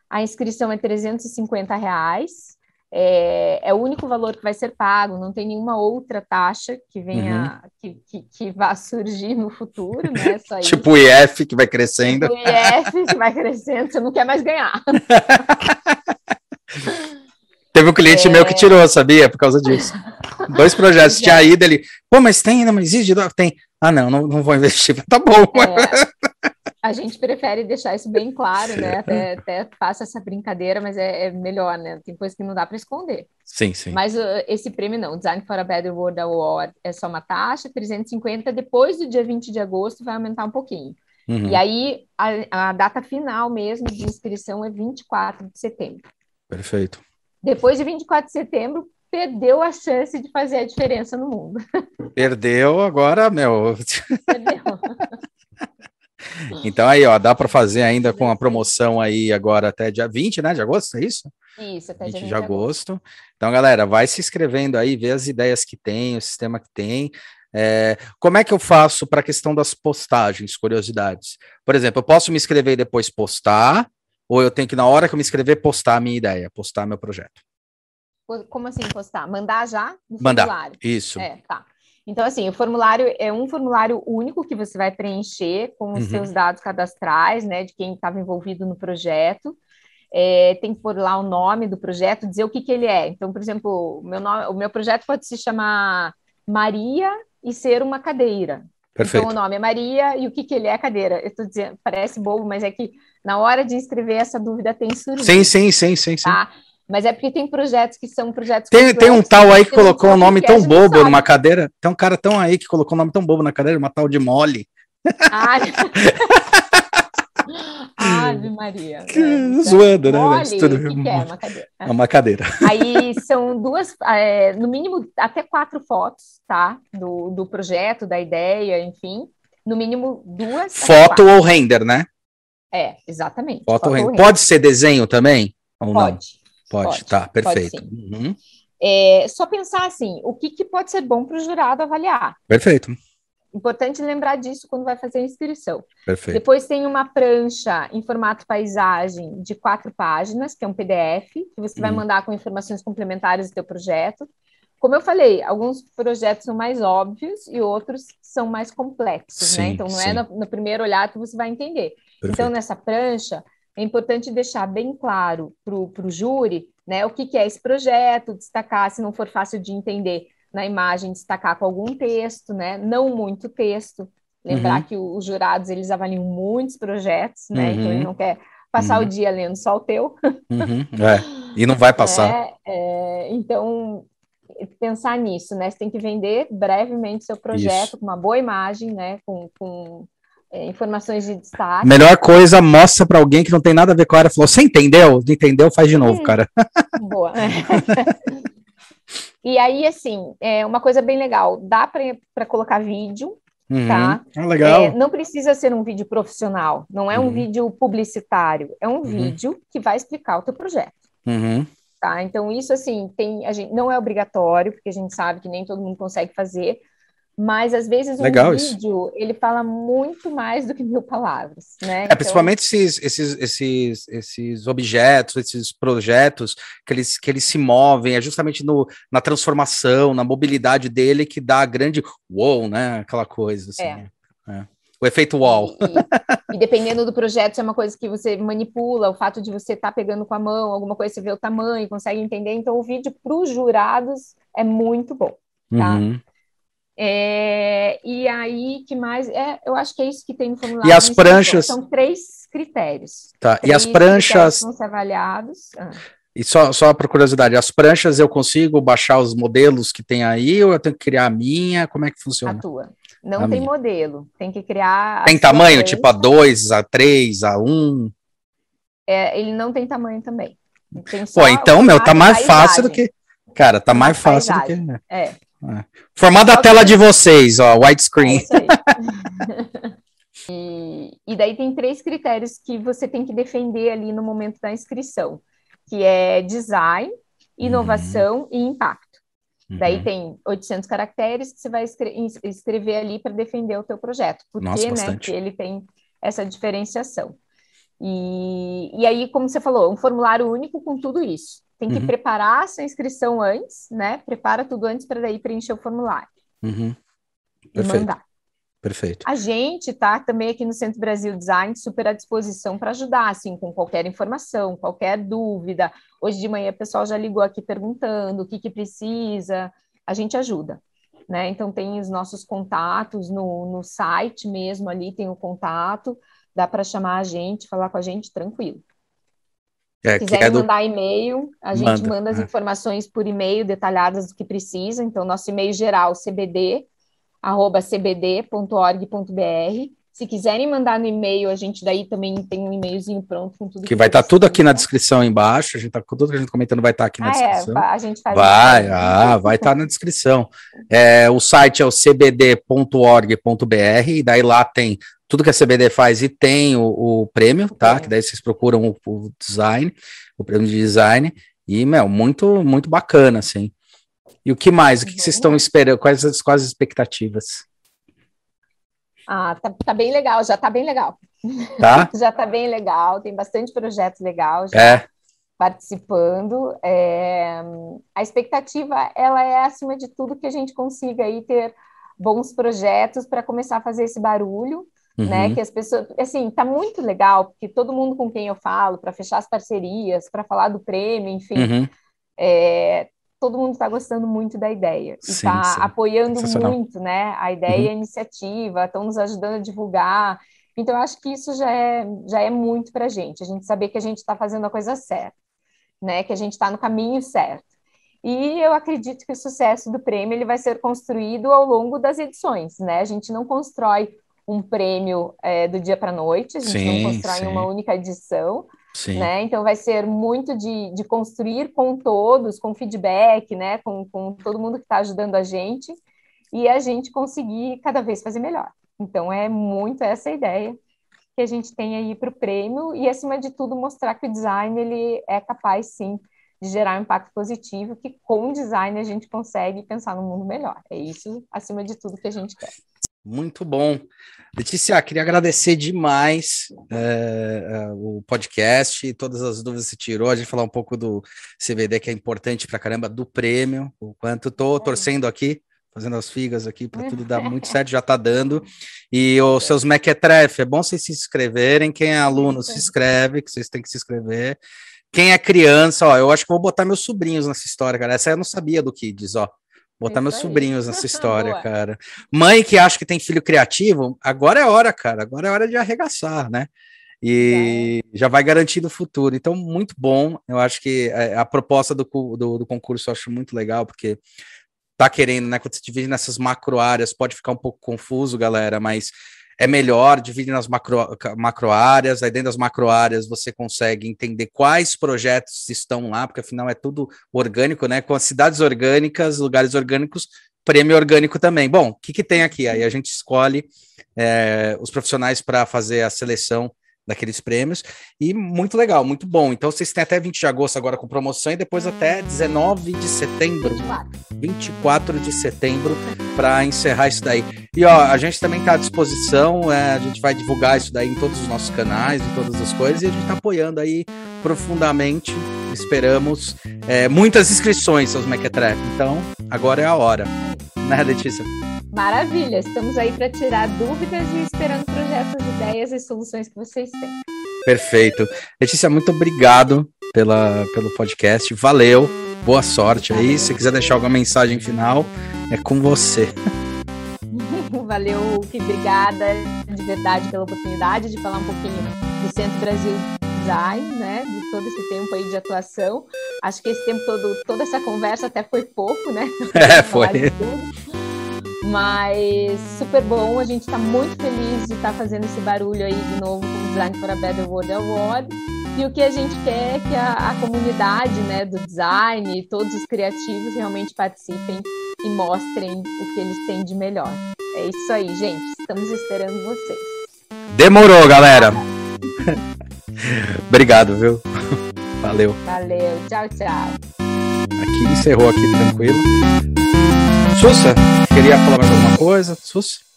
A inscrição é 350 reais. É, é, o único valor que vai ser pago, não tem nenhuma outra taxa que venha, uhum. que, que, que, vá surgir no futuro, né? tipo o IF que vai crescendo. Tipo o IF que vai crescendo, você não quer mais ganhar. Teve um cliente é... meu que tirou, sabia? Por causa disso. Dois projetos, tinha é. ido ele, pô, mas tem ainda, mas existe? Tem. Ah, não, não, não vou investir. Tá bom. É, a gente prefere deixar isso bem claro, né? Até, até faço essa brincadeira, mas é, é melhor, né? Tem coisa que não dá para esconder. Sim, sim. Mas uh, esse prêmio não, Design for a Better World Award é só uma taxa, 350, depois do dia 20 de agosto vai aumentar um pouquinho. Uhum. E aí, a, a data final mesmo de inscrição é 24 de setembro. Perfeito. Depois de 24 de setembro, perdeu a chance de fazer a diferença no mundo. Perdeu agora, meu. Perdeu. Então aí, ó, dá para fazer ainda com a promoção aí agora até dia 20, né, de agosto, é isso? Isso, até 20 dia 20 de agosto. agosto. Então, galera, vai se inscrevendo aí, vê as ideias que tem, o sistema que tem. É, como é que eu faço para a questão das postagens, curiosidades? Por exemplo, eu posso me inscrever e depois postar, ou eu tenho que, na hora que eu me inscrever, postar a minha ideia, postar meu projeto? Como assim postar? Mandar já no Mandar, formulário? Isso. É, tá. Então, assim, o formulário é um formulário único que você vai preencher com os uhum. seus dados cadastrais, né, de quem estava envolvido no projeto. É, tem que pôr lá o nome do projeto, dizer o que, que ele é. Então, por exemplo, o meu, nome, o meu projeto pode se chamar Maria e ser uma cadeira. Perfeito. Então, o nome é Maria e o que, que ele é cadeira. Eu estou dizendo, parece bobo, mas é que na hora de inscrever essa dúvida tem surgido. Sim, sim, sim, sim, sim. Tá? Mas é porque tem projetos que são projetos. Tem, tem um tal aí que colocou um nome tão bobo numa cadeira. Tem um cara tão aí que colocou um nome tão bobo na cadeira, uma tal de mole. Ave Maria. Né? Zoando, né? Mole, tudo... que, que é uma cadeira. É uma cadeira. Aí são duas, é, no mínimo, até quatro fotos, tá? Do, do projeto, da ideia, enfim. No mínimo duas. Foto ou render, né? É, exatamente. Foto, foto render. Pode ser desenho também? Ou pode. Não? Pode, pode, tá, perfeito. Pode uhum. é, só pensar assim, o que, que pode ser bom para o jurado avaliar? Perfeito. Importante lembrar disso quando vai fazer a inscrição. Perfeito. Depois tem uma prancha em formato paisagem de quatro páginas, que é um PDF, que você uhum. vai mandar com informações complementares do teu projeto. Como eu falei, alguns projetos são mais óbvios e outros são mais complexos, né? sim, né? Então não é sim. é no, no, primeiro olhar que você vai entender. Perfeito. Então, nessa prancha, é importante deixar bem claro para o júri né, o que, que é esse projeto, destacar, se não for fácil de entender na imagem, destacar com algum texto, né, não muito texto. Lembrar uhum. que os jurados eles avaliam muitos projetos, né? Uhum. Então ele uhum. não quer passar uhum. o dia lendo só o teu. Uhum. É. E não vai passar. É, é, então pensar nisso, né? Você tem que vender brevemente seu projeto Isso. com uma boa imagem, né? Com, com é, informações de destaque. Melhor coisa, mostra para alguém que não tem nada a ver com a área. Falou, você entendeu? Não entendeu? Faz de novo, hum, cara. Boa. e aí, assim, é uma coisa bem legal, dá para colocar vídeo, uhum. tá? Ah, legal. É, não precisa ser um vídeo profissional, não é um uhum. vídeo publicitário, é um uhum. vídeo que vai explicar o teu projeto. Uhum. Tá? Então, isso assim, tem, a gente, não é obrigatório, porque a gente sabe que nem todo mundo consegue fazer, mas às vezes um Legal vídeo isso. ele fala muito mais do que mil palavras, né? É, então... principalmente esses, esses, esses, esses objetos, esses projetos que eles, que eles se movem, é justamente no, na transformação, na mobilidade dele que dá a grande wow, né? Aquela coisa assim. É. É. O efeito wall. E, e, dependendo do projeto, é uma coisa que você manipula, o fato de você estar tá pegando com a mão, alguma coisa, você vê o tamanho, consegue entender. Então, o vídeo para os jurados é muito bom, tá? Uhum. É, e aí, que mais? É, eu acho que é isso que tem no formulário. E as pranchas. São três critérios. Tá. Três e as pranchas. Vão ser avaliados. Ah. E só, só por curiosidade, as pranchas eu consigo baixar os modelos que tem aí ou eu tenho que criar a minha? Como é que funciona? A tua. Não a tem minha. modelo, tem que criar. Tem tamanho, tipo A2, A3, A1? É, ele não tem tamanho também. Tem Pô, então, meu, tá mais fácil do que. Cara, tá mais fácil do que. É. É. Formada a tela de vocês, ó, widescreen. É e, e daí tem três critérios que você tem que defender ali no momento da inscrição, que é design, inovação uhum. e impacto. Uhum. Daí tem 800 caracteres que você vai escrever ali para defender o teu projeto. Porque, Nossa, né, porque ele tem essa diferenciação. E, e aí, como você falou, um formulário único com tudo isso tem que uhum. preparar a sua inscrição antes, né? Prepara tudo antes para daí preencher o formulário. Uhum. Perfeito. E mandar. Perfeito. A gente tá também aqui no Centro Brasil Design super à disposição para ajudar, assim, com qualquer informação, qualquer dúvida. Hoje de manhã o pessoal já ligou aqui perguntando o que, que precisa, a gente ajuda. Né? Então tem os nossos contatos no, no site mesmo, ali tem o contato, dá para chamar a gente, falar com a gente tranquilo. É, Se quiserem é do... mandar e-mail, a gente manda, manda as é. informações por e-mail detalhadas do que precisa. Então, nosso e-mail geral, cbd, arroba cbd.org.br. Se quiserem mandar no e-mail, a gente daí também tem um e-mailzinho pronto com tudo. Que, que vai estar tá tudo aqui na descrição embaixo. A gente tá com tudo que a gente comentando vai estar tá aqui na ah, é, descrição. É, a gente faz vai, ah, vai estar tá na descrição. É, o site é o cbd.org.br e daí lá tem tudo que a CBD faz e tem o, o prêmio, tá? Que daí vocês procuram o, o, design, o prêmio de design e, meu, muito, muito bacana, assim. E o que mais? O que, que vocês estão esperando? Quais as, quais as expectativas? Ah, tá, tá, bem legal, já tá bem legal. Tá? já tá bem legal, tem bastante projetos legais já é. participando. É, a expectativa, ela é, acima de tudo, que a gente consiga aí ter bons projetos para começar a fazer esse barulho, né? uhum. né? Que as pessoas, assim, tá muito legal, porque todo mundo com quem eu falo, para fechar as parcerias, para falar do prêmio, enfim, uhum. é, todo mundo está gostando muito da ideia e está apoiando muito, né? A ideia uhum. e a iniciativa, estão nos ajudando a divulgar. Então, eu acho que isso já é, já é muito para a gente, a gente saber que a gente está fazendo a coisa certa, né? Que a gente está no caminho certo. E eu acredito que o sucesso do prêmio ele vai ser construído ao longo das edições, né? A gente não constrói um prêmio é, do dia para a noite, a gente sim, não constrói sim. uma única edição. Sim. Né? Então vai ser muito de, de construir com todos, com feedback, né? com, com todo mundo que está ajudando a gente, e a gente conseguir cada vez fazer melhor. Então é muito essa ideia que a gente tem aí para o prêmio, e acima de tudo mostrar que o design ele é capaz sim de gerar um impacto positivo, que com o design a gente consegue pensar no mundo melhor. É isso, acima de tudo, que a gente quer. Muito bom. Letícia, queria agradecer demais é, o podcast e todas as dúvidas que você tirou. A gente falar um pouco do CBD, que é importante para caramba, do prêmio, o quanto estou torcendo aqui, fazendo as figas aqui para tudo dar muito certo, já está dando. E os seus mequetrefe, é bom vocês se inscreverem. Quem é aluno, se inscreve, que vocês têm que se inscrever. Quem é criança, ó, eu acho que vou botar meus sobrinhos nessa história, cara. Essa eu não sabia do Kids, ó. Botar meus aí. sobrinhos nessa história, cara. Mãe que acha que tem filho criativo, agora é hora, cara. Agora é hora de arregaçar, né? E é. já vai garantindo o futuro. Então, muito bom. Eu acho que a, é, a proposta do, do, do, concurso eu acho muito legal, porque tá querendo, né? Quando você divide nessas macro áreas, pode ficar um pouco confuso, galera, mas é melhor, divide nas macro, macro áreas, aí dentro das macro áreas você consegue entender quais projetos estão lá, porque afinal é tudo orgânico, né? Com as cidades orgânicas, lugares orgânicos, prêmio orgânico também. Bom, o que, que tem aqui? Aí a gente escolhe é, os profissionais para fazer a seleção daqueles prêmios. E muito legal, muito bom. Então vocês têm até 20 de agosto agora com promoção e depois até 19 de setembro. 24 de setembro para encerrar isso daí. E ó, a gente também está à disposição, é, a gente vai divulgar isso daí em todos os nossos canais, em todas as coisas, e a gente está apoiando aí profundamente. Esperamos é, muitas inscrições, seus Mequetrefe. Então, agora é a hora. Né, Letícia? Maravilha, estamos aí para tirar dúvidas e esperando projetos, ideias e soluções que vocês têm. Perfeito. Letícia, muito obrigado pela, pelo podcast. Valeu, boa sorte aí. Se quiser deixar alguma mensagem final, é com você. Valeu, que obrigada de verdade pela oportunidade de falar um pouquinho do Centro Brasil Design, né? De todo esse tempo aí de atuação. Acho que esse tempo todo, toda essa conversa até foi pouco, né? É, foi. Mas super bom, a gente está muito feliz de estar tá fazendo esse barulho aí de novo com o Design for a Better World Award. E o que a gente quer é que a, a comunidade né, do design e todos os criativos realmente participem e mostrem o que eles têm de melhor. É isso aí, gente. Estamos esperando vocês. Demorou, galera. Obrigado, viu? Valeu. Valeu. Tchau, tchau. Aqui encerrou aqui tranquilo. Sussa, queria falar mais alguma coisa? Sussa? Então